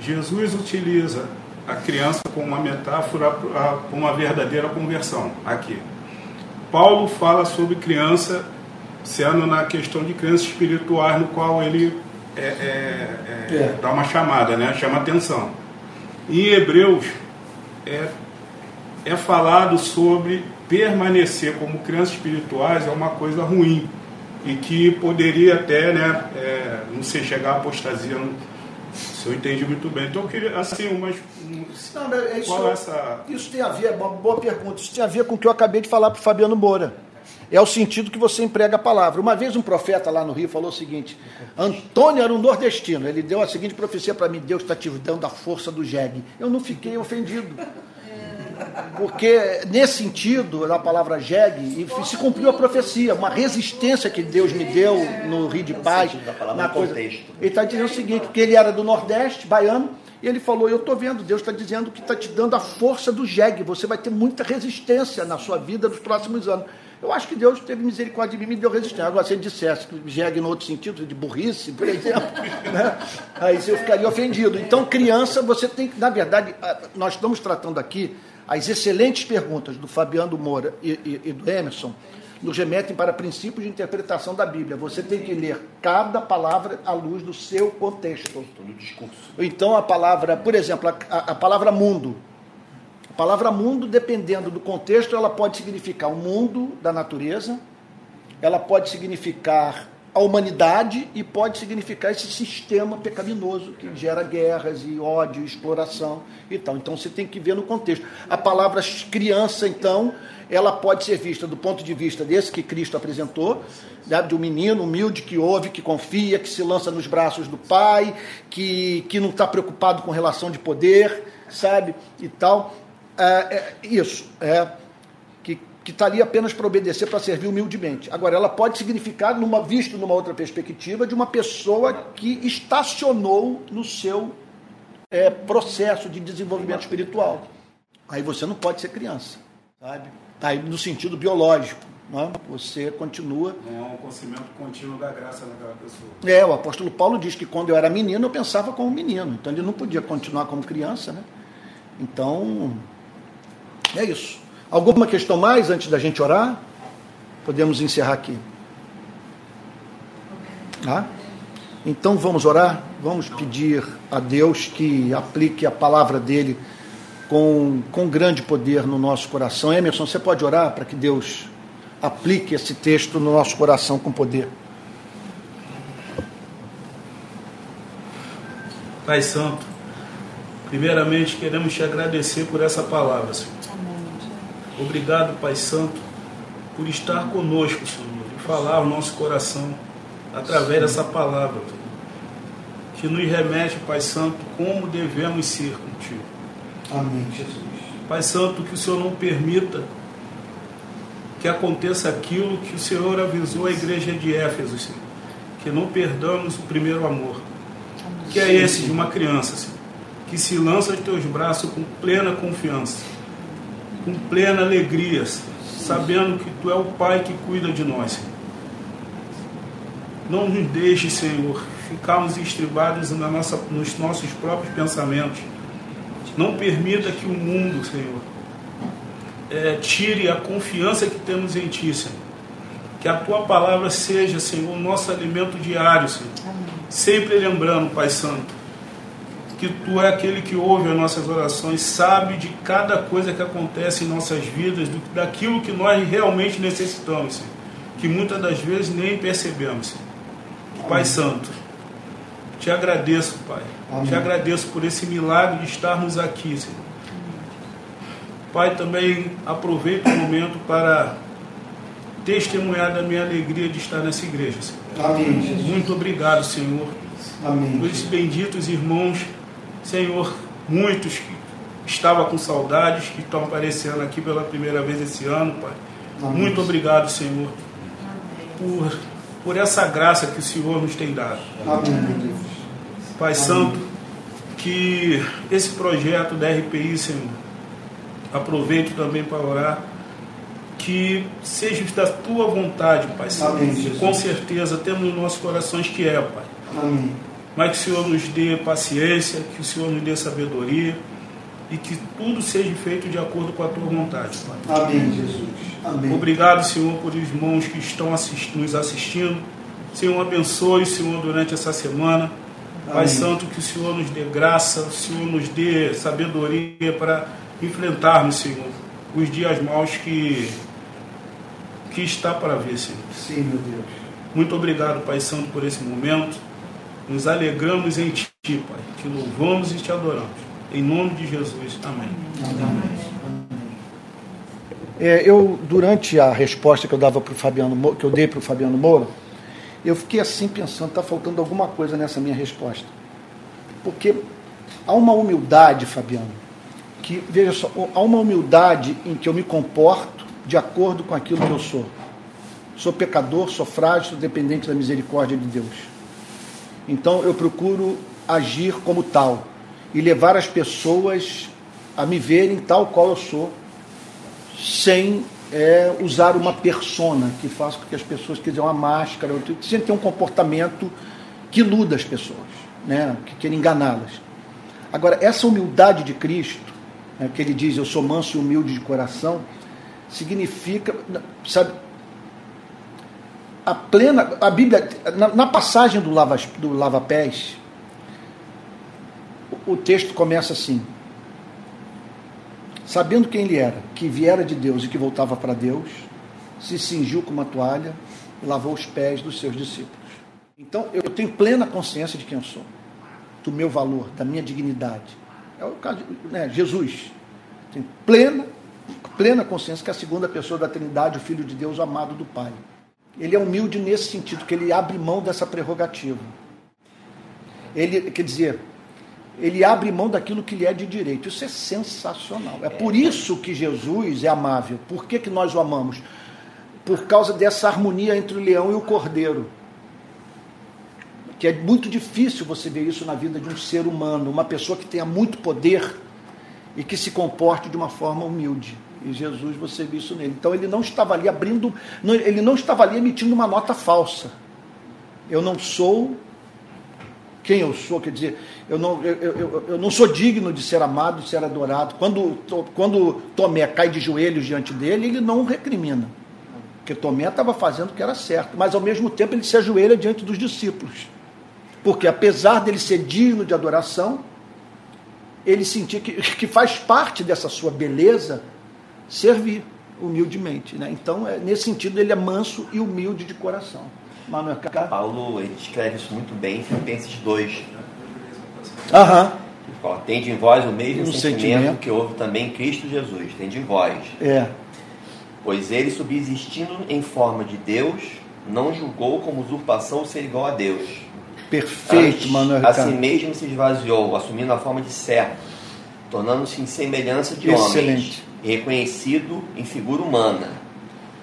Jesus utiliza a criança como uma metáfora para uma verdadeira conversão aqui. Paulo fala sobre criança sendo na questão de crianças espirituais, no qual ele é, é, é, É. dá uma chamada, né? chama atenção. Em Hebreus é, é falado sobre permanecer como crianças espirituais é uma coisa ruim e que poderia até, né, é, não sei, chegar à apostasia, não, se eu entendi muito bem. Então eu queria, assim, umas, um, Não, mas é isso, qual é essa... isso tem a ver, boa pergunta, isso tem a ver com o que eu acabei de falar para o Fabiano Moura. É o sentido que você emprega a palavra. Uma vez um profeta lá no Rio falou o seguinte: Antônio era um nordestino. Ele deu a seguinte profecia para mim: Deus está te dando a força do jegue. Eu não fiquei ofendido. Porque, nesse sentido, da palavra jegue, se cumpriu a profecia, uma resistência que Deus me deu no Rio de Paz. da palavra na no coisa. contexto. Ele está dizendo o seguinte, porque ele era do Nordeste, baiano, e ele falou, eu estou vendo, Deus está dizendo que está te dando a força do jegue, você vai ter muita resistência na sua vida nos próximos anos. Eu acho que Deus teve misericórdia de mim e me deu resistência. Agora, se ele dissesse que jegue no outro sentido, de burrice, por exemplo, né? aí eu ficaria ofendido. Então, criança, você tem que, na verdade, nós estamos tratando aqui as excelentes perguntas do Fabiano Moura e, e- e do Emerson, nos remetem para princípios de interpretação da Bíblia. Você tem que ler cada palavra à luz do seu contexto. No discurso. Então a palavra, por exemplo, a- a palavra mundo. Palavra mundo, dependendo do contexto, ela pode significar o mundo da natureza, ela pode significar a humanidade e pode significar esse sistema pecaminoso que gera guerras e ódio, exploração e tal. Então você tem que ver no contexto. A palavra criança, então, ela pode ser vista do ponto de vista desse que Cristo apresentou, né, de um menino humilde que ouve, que confia, que se lança nos braços do pai, que, que não está preocupado com relação de poder, sabe? E tal. É, é, isso, é, que está ali apenas para obedecer, para servir humildemente. Agora, ela pode significar, numa, visto numa outra perspectiva, de uma pessoa que estacionou no seu é, processo de desenvolvimento espiritual. Aí você não pode ser criança, sabe? Tá aí no sentido biológico. Né? Você continua. Não há um conhecimento contínuo da graça naquela pessoa. É, o apóstolo Paulo diz que quando eu era menino, eu pensava como menino. Então ele não podia continuar como criança, né? Então, é isso. Alguma questão mais antes da gente orar? Podemos encerrar aqui. Tá? Então vamos orar, vamos pedir a Deus que aplique a palavra dele com, com grande poder no nosso coração. Emerson, você pode orar para que Deus aplique esse texto no nosso coração com poder. Pai Santo, primeiramente queremos te agradecer por essa palavra, Senhor. Obrigado, Pai Santo, por estar conosco, Senhor, e falar ao nosso coração através dessa palavra, que nos remete, Pai Santo, como devemos ser contigo. Amém, Jesus. Pai Santo, que o Senhor não permita que aconteça aquilo que o Senhor avisou a igreja de Éfeso, Senhor. Que não perdamos o primeiro amor. Que é esse de uma criança, Senhor. Que se lança aos teus braços com plena confiança, com plena alegria, sabendo que Tu é o Pai que cuida de nós, Senhor. Não nos deixe, Senhor, ficarmos estribados na nossa, nos nossos próprios pensamentos. Não permita que o mundo, Senhor, é, tire a confiança que temos em Ti, Senhor. Que a Tua palavra seja, Senhor, o nosso alimento diário, Senhor. Sempre lembrando, Pai Santo, que Tu é aquele que ouve as nossas orações, sabe de cada coisa que acontece em nossas vidas, do, daquilo que nós realmente necessitamos, Senhor. Que muitas das vezes nem percebemos, Senhor. Pai Santo, te agradeço, Pai. Amém. Te agradeço por esse milagre de estarmos aqui, Senhor. Pai, também aproveito o momento para testemunhar da minha alegria de estar nessa igreja, Senhor. Amém, Jesus. Muito obrigado, Senhor. Amém. Por esses benditos irmãos, Senhor, muitos que estavam com saudades, que estão aparecendo aqui pela primeira vez esse ano, Pai. Amém. Muito obrigado, Senhor, por, por essa graça que o Senhor nos tem dado. Amém, meu Deus. Pai Santo, que esse projeto da RPI, Senhor, aproveito também para orar, que seja da tua vontade, Pai Santo. Amém. Com certeza temos nos nossos corações que é, Pai. Amém. Mas que o Senhor nos dê paciência, que o Senhor nos dê sabedoria e que tudo seja feito de acordo com a tua vontade, Pai. Amém, Jesus. Amém. Obrigado, Senhor, por os irmãos que estão assist- nos assistindo. Senhor, abençoe, Senhor, durante essa semana. Pai Amém. Santo, que o Senhor nos dê graça, o Senhor nos dê sabedoria para enfrentarmos, Senhor, os dias maus que, que está para vir, Senhor. Sim, meu Deus. Muito obrigado, Pai Santo, por esse momento. Nos alegramos em Ti, Pai. Te louvamos e te adoramos. Em nome de Jesus. Amém. É, eu, durante a resposta que eu dava para Fabiano, que eu dei para o Fabiano Moura, eu fiquei assim pensando, está faltando alguma coisa nessa minha resposta. Porque há uma humildade, Fabiano, que, veja só, há uma humildade em que eu me comporto de acordo com aquilo que eu sou. Sou pecador, sou frágil, sou dependente da misericórdia de Deus. Então eu procuro agir como tal e levar as pessoas a me verem tal qual eu sou, sem é, usar uma persona que faça com que as pessoas que uma máscara, sem ter um comportamento que iluda as pessoas, né, que queira enganá-las. Agora, essa humildade de Cristo, né, que ele diz, eu sou manso e humilde de coração, significa, sabe, a plena, a Bíblia, na, na passagem do lava, do lava pés, o, o texto começa assim: sabendo quem ele era, que viera de Deus e que voltava para Deus, se cingiu com uma toalha e lavou os pés dos seus discípulos. Então eu tenho plena consciência de quem eu sou, do meu valor, da minha dignidade. É o caso de né, Jesus. Tenho plena plena consciência que é a segunda pessoa da Trindade, o Filho de Deus, o amado do Pai. Ele é humilde nesse sentido, que ele abre mão dessa prerrogativa. Ele, quer dizer, ele abre mão daquilo que lhe é de direito. Isso é sensacional. É por isso que Jesus é amável. Por que, que nós o amamos? Por causa dessa harmonia entre o leão e o cordeiro. Que é muito difícil você ver isso na vida de um ser humano, uma pessoa que tenha muito poder e que se comporte de uma forma humilde. E Jesus, você viu isso nele. Então ele não estava ali abrindo, ele não estava ali emitindo uma nota falsa. Eu não sou quem eu sou, quer dizer, eu não, eu, eu, eu não sou digno de ser amado, de ser adorado. Quando, quando Tomé cai de joelhos diante dele, ele não recrimina. Porque Tomé estava fazendo o que era certo, mas ao mesmo tempo ele se ajoelha diante dos discípulos. Porque apesar dele ser digno de adoração, ele sentia que, que faz parte dessa sua beleza servir humildemente. Né? Então, é, nesse sentido, ele é manso e humilde de coração. Manuel Cacá. Paulo ele escreve isso muito bem em Filipenses 2. Aham. Fala, Tende em vós o mesmo Um sentimento, sentimento. que houve também em Cristo Jesus. Tende em vós. É. Pois ele, subsistindo em forma de Deus, não julgou como usurpação ser igual a Deus. Perfeito, Antes, Manuel a si Ricardo. mesmo se esvaziou, assumindo a forma de servo, tornando-se em semelhança de homens, Excelente. E reconhecido em figura humana.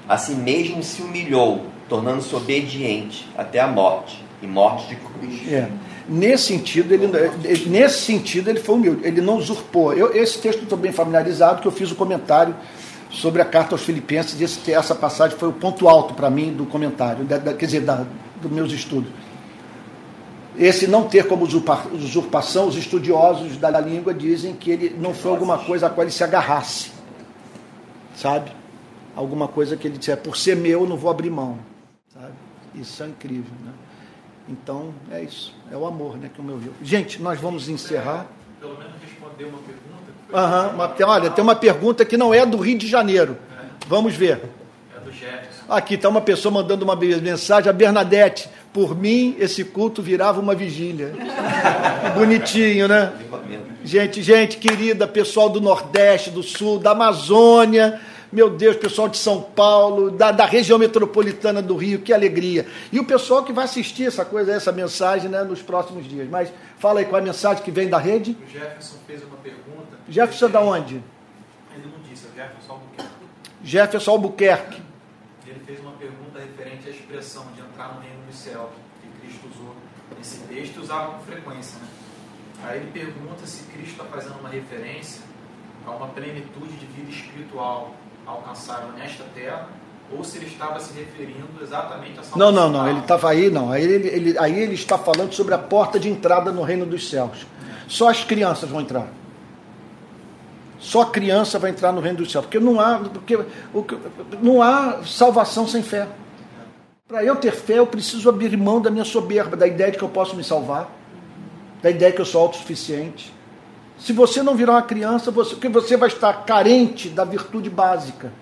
A si mesmo se humilhou, tornando-se obediente até a morte, e morte de cruz. É. Nesse sentido, ele, nesse sentido, ele foi humilde. Ele não usurpou. Eu, esse texto estou bem familiarizado, que eu fiz o comentário sobre a carta aos Filipenses. Esse, essa passagem foi o ponto alto para mim do comentário, da- da- quer dizer, da, dos meus estudos. Esse não ter como usurpa- usurpação, os estudiosos da língua dizem que ele não foi alguma coisa a qual ele se agarrasse. Sabe? Alguma coisa que ele disse, é por ser meu, eu não vou abrir mão. Sabe? Isso é incrível, né? Então, é isso. É o amor, né, que o meu viu. Gente, nós vamos encerrar. Pelo menos responder uma pergunta. Aham, uma- tem- olha, tem uma pergunta que não é do Rio de Janeiro. Vamos ver. É do Jefferson. Aqui está uma pessoa mandando uma mensagem, a Bernadette. Por mim, esse culto virava uma vigília. Bonitinho, né? Gente, gente querida, pessoal do Nordeste, do Sul, da Amazônia, meu Deus, pessoal de São Paulo, da, da região metropolitana do Rio, que alegria. E o pessoal que vai assistir essa coisa, essa mensagem, né, nos próximos dias. Mas fala aí qual é a mensagem que vem da rede. O Jefferson fez uma pergunta. Jefferson é da onde? Ele não disse, é Jefferson Albuquerque. Jefferson Albuquerque. Ele fez uma pergunta referente à expressão de entrar no reino dos céus, que Cristo usou nesse texto usava com frequência. Né? Aí ele pergunta se Cristo está fazendo uma referência a uma plenitude de vida espiritual alcançável nesta terra, ou se ele estava se referindo exatamente a salvação. Não, não, não. Ele estava aí, não. Aí ele, ele- aí ele está falando sobre a porta de entrada no reino dos céus. Só as crianças vão entrar. Só a criança vai entrar no reino dos céus. Porque não há, porque, não há salvação sem fé. Para eu ter fé, eu preciso abrir mão da minha soberba, da ideia de que eu posso me salvar, da ideia de que eu sou autossuficiente. Se você não virar uma criança, você, porque você vai estar carente da virtude básica,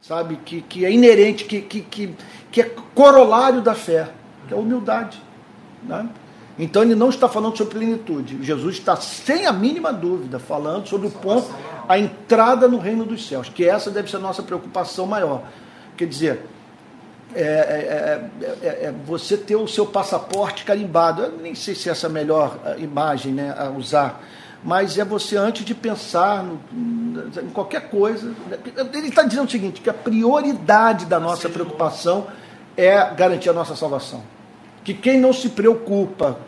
sabe? Que, que é inerente, que, que, que, que é corolário da fé, que é a humildade. Né? Então ele não está falando sobre plenitude. Jesus está, sem a mínima dúvida, falando sobre o ponto, a entrada no reino dos céus, que essa deve ser a nossa preocupação maior. Quer dizer, é, é, é, é, é você ter o seu passaporte carimbado. Eu nem sei se essa é a melhor ah, imagem né, a usar, mas é você, antes de pensar no- em qualquer coisa. Ele está dizendo o seguinte: que a prioridade da nossa preocupação é garantir a nossa salvação. Que quem não se preocupa,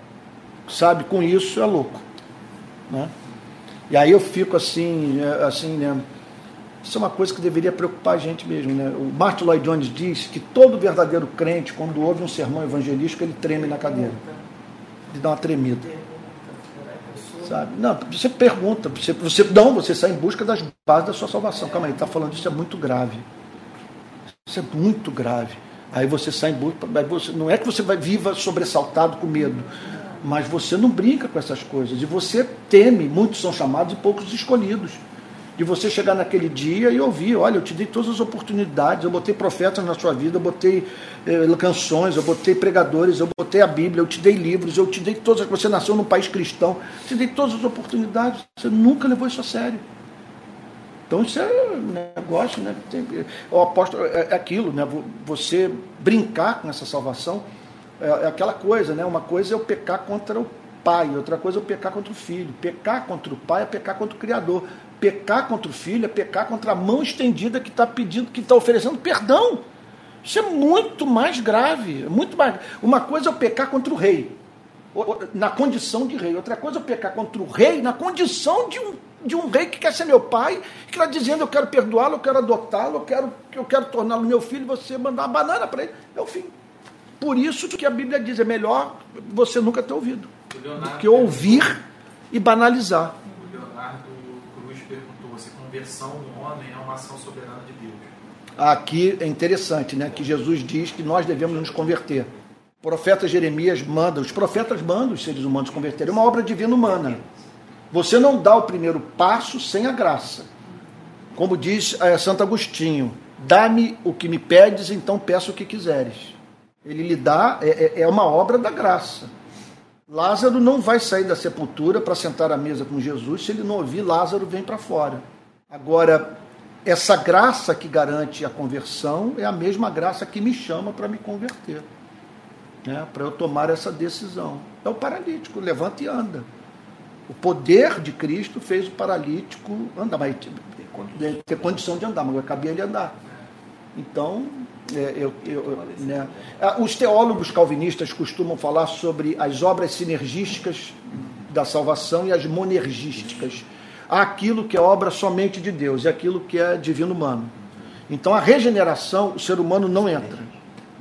sabe, com isso é louco. Né? E aí eu fico assim, é, assim, né? Isso é uma coisa que deveria preocupar a gente mesmo. Né? O Martin Lloyd Jones diz que todo verdadeiro crente, quando ouve um sermão evangelístico, ele treme na cadeira. Ele dá uma tremida. Sabe? Não, você pergunta, você, você não, você sai em busca das bases da sua salvação. Calma aí, está falando isso é muito grave. Isso é muito grave. Aí você sai em busca. você- não é que você vai viva sobressaltado com medo, mas você não brinca com essas coisas. E você teme, muitos são chamados e poucos escolhidos. De você chegar naquele dia e ouvir, olha, eu te dei todas as oportunidades, eu botei profetas na sua vida, eu botei eh, canções, eu botei pregadores, eu botei a Bíblia, eu te dei livros, eu te dei todas. Você nasceu num país cristão, te dei todas as oportunidades. Você nunca levou isso a sério. Então isso é um negócio, né? O apóstolo é aquilo, né? Você brincar com essa salvação é aquela coisa, né? Uma coisa é o pecar contra o pai, outra coisa é o pecar contra o filho. Pecar contra o pai é pecar contra o Criador. Pecar contra o filho é pecar contra a mão estendida que está pedindo, que está oferecendo perdão. Isso é muito mais grave, muito mais. Uma coisa é o pecar contra o rei, na condição de rei. Outra coisa é o pecar contra o rei na condição de um de um rei que quer ser meu pai, que está dizendo eu quero perdoá-lo, eu quero adotá-lo, eu quero, eu quero torná-lo meu filho, você mandar uma banana para ele, é o fim. Por isso que a Bíblia diz, é melhor você nunca ter ouvido, do que ouvir e banalizar. Conversão do homem é uma ação soberana de Deus. Aqui é interessante, né, que Jesus diz que nós devemos nos converter. O profeta Jeremias manda, os profetas mandam os seres humanos converterem, é uma obra divina humana. Você não dá o primeiro passo sem a graça. Como diz é, Santo Agostinho, dá-me o que me pedes, então peço o que quiseres. Ele lhe dá, é, é, é uma obra da graça. Lázaro não vai sair da sepultura para sentar à mesa com Jesus se ele não ouvir Lázaro vem para fora. Agora, essa graça que garante a conversão é a mesma graça que me chama para me converter, né? para eu tomar essa decisão. É o paralítico, levanta e anda. O poder de Cristo fez o paralítico andar, mas ter condição de andar, mas cabia ele andar. Então, é, eu, eu, né, os teólogos calvinistas costumam falar sobre as obras sinergísticas da salvação e as monergísticas. Aquilo que é obra somente de Deus e aquilo que é divino humano. Então, a regeneração, o ser humano não entra.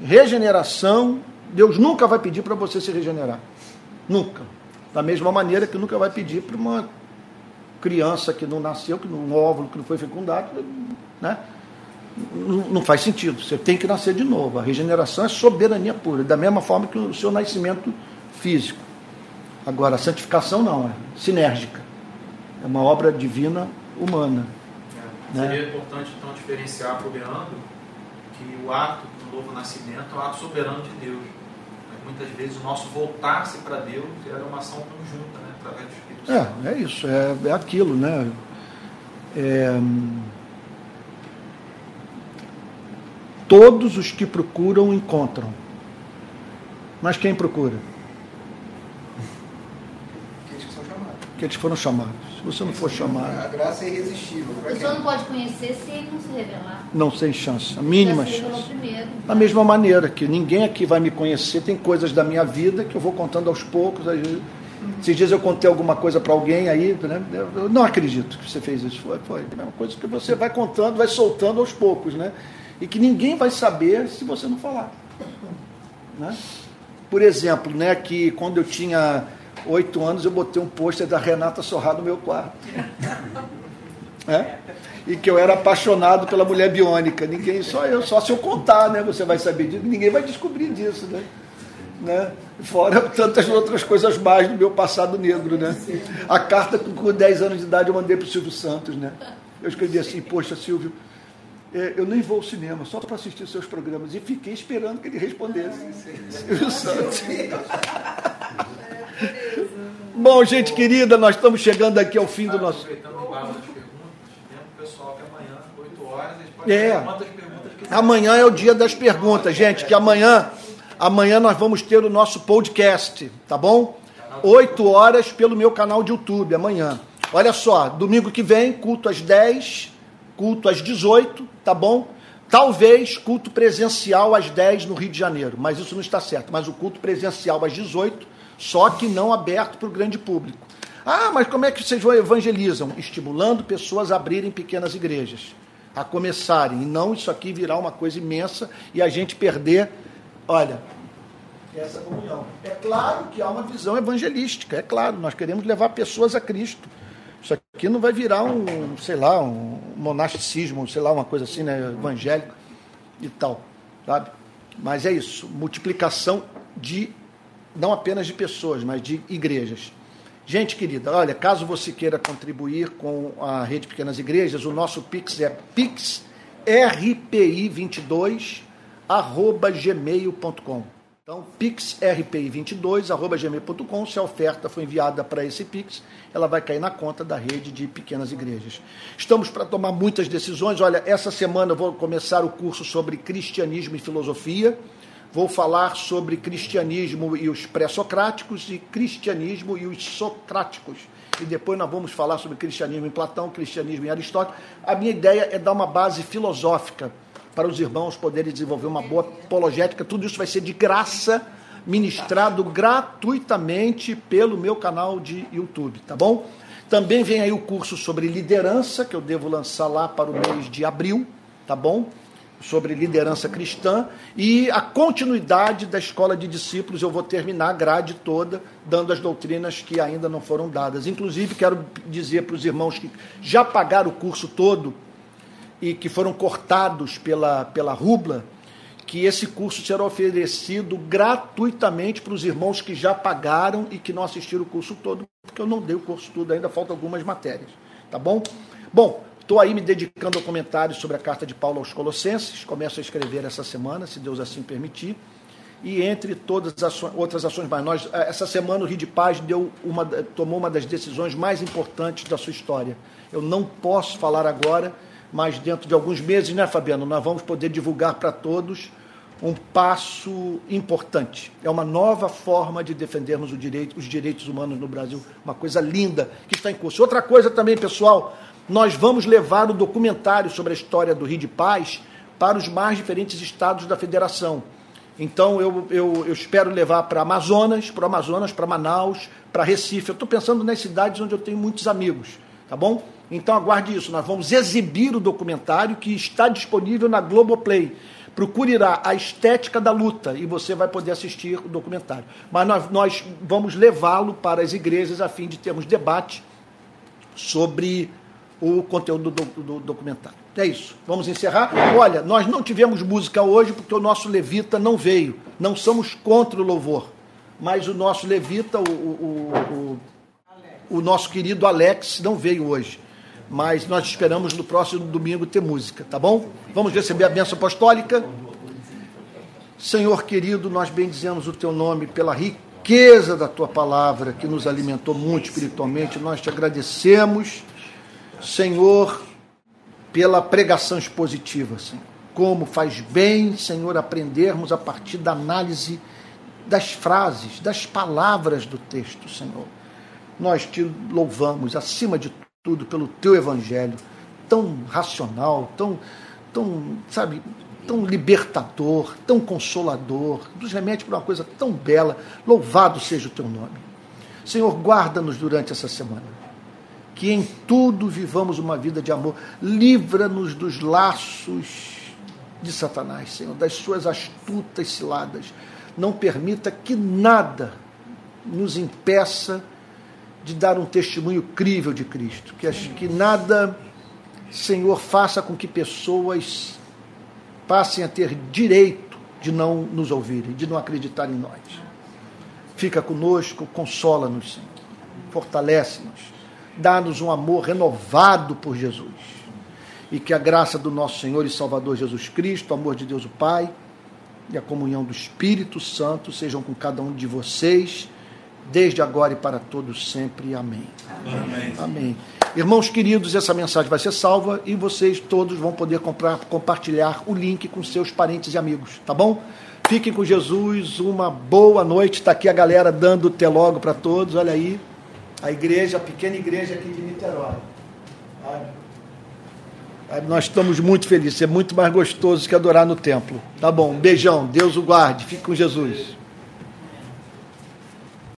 Regeneração, Deus nunca vai pedir para você se regenerar. Nunca. Da mesma maneira que nunca vai pedir para uma criança que não nasceu, que um óvulo que não foi fecundado, né? não faz sentido. Você tem que nascer de novo. A regeneração é soberania pura, da mesma forma que o seu nascimento físico. Agora, a santificação não, é sinérgica. É uma obra divina humana. É. Seria né? importante, então, diferenciar para o Leandro que o ato do novo nascimento é o ato soberano de Deus muitas vezes o nosso voltar-se para Deus era uma ação conjunta, né, através do Espírito Santo. É, é isso, é, é aquilo, né? É, todos os que procuram encontram. Mas quem procura? Aqueles que são chamados. Aqueles que foram chamados. Se você não for chamado. A graça é irresistível. A pessoa não pode conhecer se ele não se revelar. Não sem chance, a mínima se chance. Primeiro. Da mesma maneira que ninguém aqui vai me conhecer, tem coisas da minha vida que eu vou contando aos poucos. Aí, esses dias eu contei alguma coisa para alguém aí, né? eu não acredito que você fez isso. Foi, foi. É uma coisa que você vai contando, vai soltando aos poucos, né? E que ninguém vai saber se você não falar. Né? Por exemplo, né, que quando eu tinha oito anos eu botei um pôster da Renata Sorrá no meu quarto. É? E que eu era apaixonado pela mulher biônica. Ninguém, só eu, só se eu contar, né? Você vai saber disso, ninguém vai descobrir disso, né? né? Fora tantas outras coisas mais do meu passado negro, né? A carta com, com 10 anos de idade eu mandei para o Silvio Santos, né? Eu escrevi assim, poxa, Silvio, é, eu nem vou ao cinema, só para assistir seus programas. E fiquei esperando que ele respondesse. Silvio Santos. Bom, gente querida, nós estamos chegando aqui ao fim do nosso. É. Amanhã é o dia das perguntas, gente. Que amanhã, amanhã nós vamos ter o nosso podcast, tá bom? 8 horas pelo meu canal de YouTube, amanhã. Olha só, domingo que vem, culto às 10, culto às 18, tá bom? Talvez culto presencial às 10 no Rio de Janeiro, mas isso não está certo. Mas o culto presencial às 18 só que não aberto para o grande público. Ah, mas como é que vocês evangelizam? Estimulando pessoas a abrirem pequenas igrejas, a começarem, e não isso aqui virar uma coisa imensa e a gente perder, olha, essa comunhão. É claro que há uma visão evangelística, é claro, nós queremos levar pessoas a Cristo. Isso aqui não vai virar um, sei lá, um monasticismo, sei lá, uma coisa assim, né, evangélico e tal, sabe? Mas é isso, multiplicação de não apenas de pessoas, mas de igrejas. Gente querida, olha, caso você queira contribuir com a Rede Pequenas Igrejas, o nosso Pix é pixrpi22 gmail.com. Então, pixrpi22.gmail.com, se a oferta foi enviada para esse Pix, ela vai cair na conta da rede de pequenas igrejas. Estamos para tomar muitas decisões. Olha, essa semana eu vou começar o curso sobre cristianismo e filosofia. Vou falar sobre cristianismo e os pré-socráticos e cristianismo e os socráticos. E depois nós vamos falar sobre cristianismo em Platão, cristianismo em Aristóteles. A minha ideia é dar uma base filosófica para os irmãos poderem desenvolver uma boa apologética. Tudo isso vai ser de graça, ministrado gratuitamente pelo meu canal de YouTube, tá bom? Também vem aí o curso sobre liderança, que eu devo lançar lá para o mês de abril, tá bom? Sobre liderança cristã. E a continuidade da escola de discípulos, eu vou terminar a grade toda, dando as doutrinas que ainda não foram dadas. Inclusive, quero dizer para os irmãos que já pagaram o curso todo, e que foram cortados pela, pela Rubla, que esse curso será oferecido gratuitamente para os irmãos que já pagaram e que não assistiram o curso todo, porque eu não dei o curso todo, ainda faltam algumas matérias, tá bom? Bom, estou aí me dedicando ao comentário sobre a carta de Paulo aos Colossenses, começo a escrever essa semana, se Deus assim permitir, e entre todas as outras ações mais. Nós, essa semana o Rio de Paz deu uma, tomou uma das decisões mais importantes da sua história. Eu não posso falar agora, mas dentro de alguns meses, né, Fabiano, nós vamos poder divulgar para todos um passo importante. É uma nova forma de defendermos direito, os direitos humanos no Brasil, uma coisa linda que está em curso. Outra coisa também, pessoal, nós vamos levar o documentário sobre a história do Rio de Paz para os mais diferentes estados da federação. Então eu, eu, eu espero levar para Amazonas, para Amazonas, para Manaus, para Recife. Eu estou pensando nas cidades onde eu tenho muitos amigos, tá bom? Então aguarde isso, nós vamos exibir o documentário que está disponível na Globoplay. Procure lá a estética da luta e você vai poder assistir o documentário. Mas nós, nós vamos levá-lo para as igrejas a fim de termos debate sobre o conteúdo do, do, do, documentário. É isso. Vamos encerrar. Olha, nós não tivemos música hoje porque o nosso levita não veio. Não somos contra o louvor. Mas o nosso levita, o, o, o, o nosso querido Alex, não veio hoje mas nós esperamos no próximo domingo ter música, tá bom? Vamos receber a bênção apostólica. Senhor querido, nós bendizemos o teu nome pela riqueza da tua palavra que nos alimentou muito espiritualmente. Nós te agradecemos, Senhor, pela pregação expositiva, Senhor. Como faz bem, Senhor, aprendermos a partir da análise das frases, das palavras do texto, Senhor. Nós te louvamos acima de tudo pelo teu evangelho tão racional, tão, tão, sabe, tão libertador, tão consolador, nos remete para uma coisa tão bela. Louvado seja o teu nome. Senhor, guarda-nos durante essa semana. Que em tudo vivamos uma vida de amor. Livra-nos dos laços de Satanás, Senhor, das suas astutas ciladas. Não permita que nada nos impeça de dar um testemunho crível de Cristo. Que, que nada, Senhor, faça com que pessoas passem a ter direito de não nos ouvirem, de não acreditar em nós. Fica conosco, consola-nos, Senhor. Fortalece-nos. Dá-nos um amor renovado por Jesus. E que a graça do nosso Senhor e Salvador Jesus Cristo, o amor de Deus o Pai e a comunhão do Espírito Santo sejam com cada um de vocês desde agora e para todos sempre. Amém. Amém. Amém. Irmãos queridos, essa mensagem vai ser salva e vocês todos vão poder comprar, compartilhar o link com seus parentes e amigos, tá bom? Fiquem com Jesus, uma boa noite. Está aqui a galera dando telogo para todos. Olha aí, a igreja, a pequena igreja aqui de Niterói. Nós estamos muito felizes. É muito mais gostoso que adorar no templo. Tá bom, um beijão. Deus o guarde. Fique com Jesus.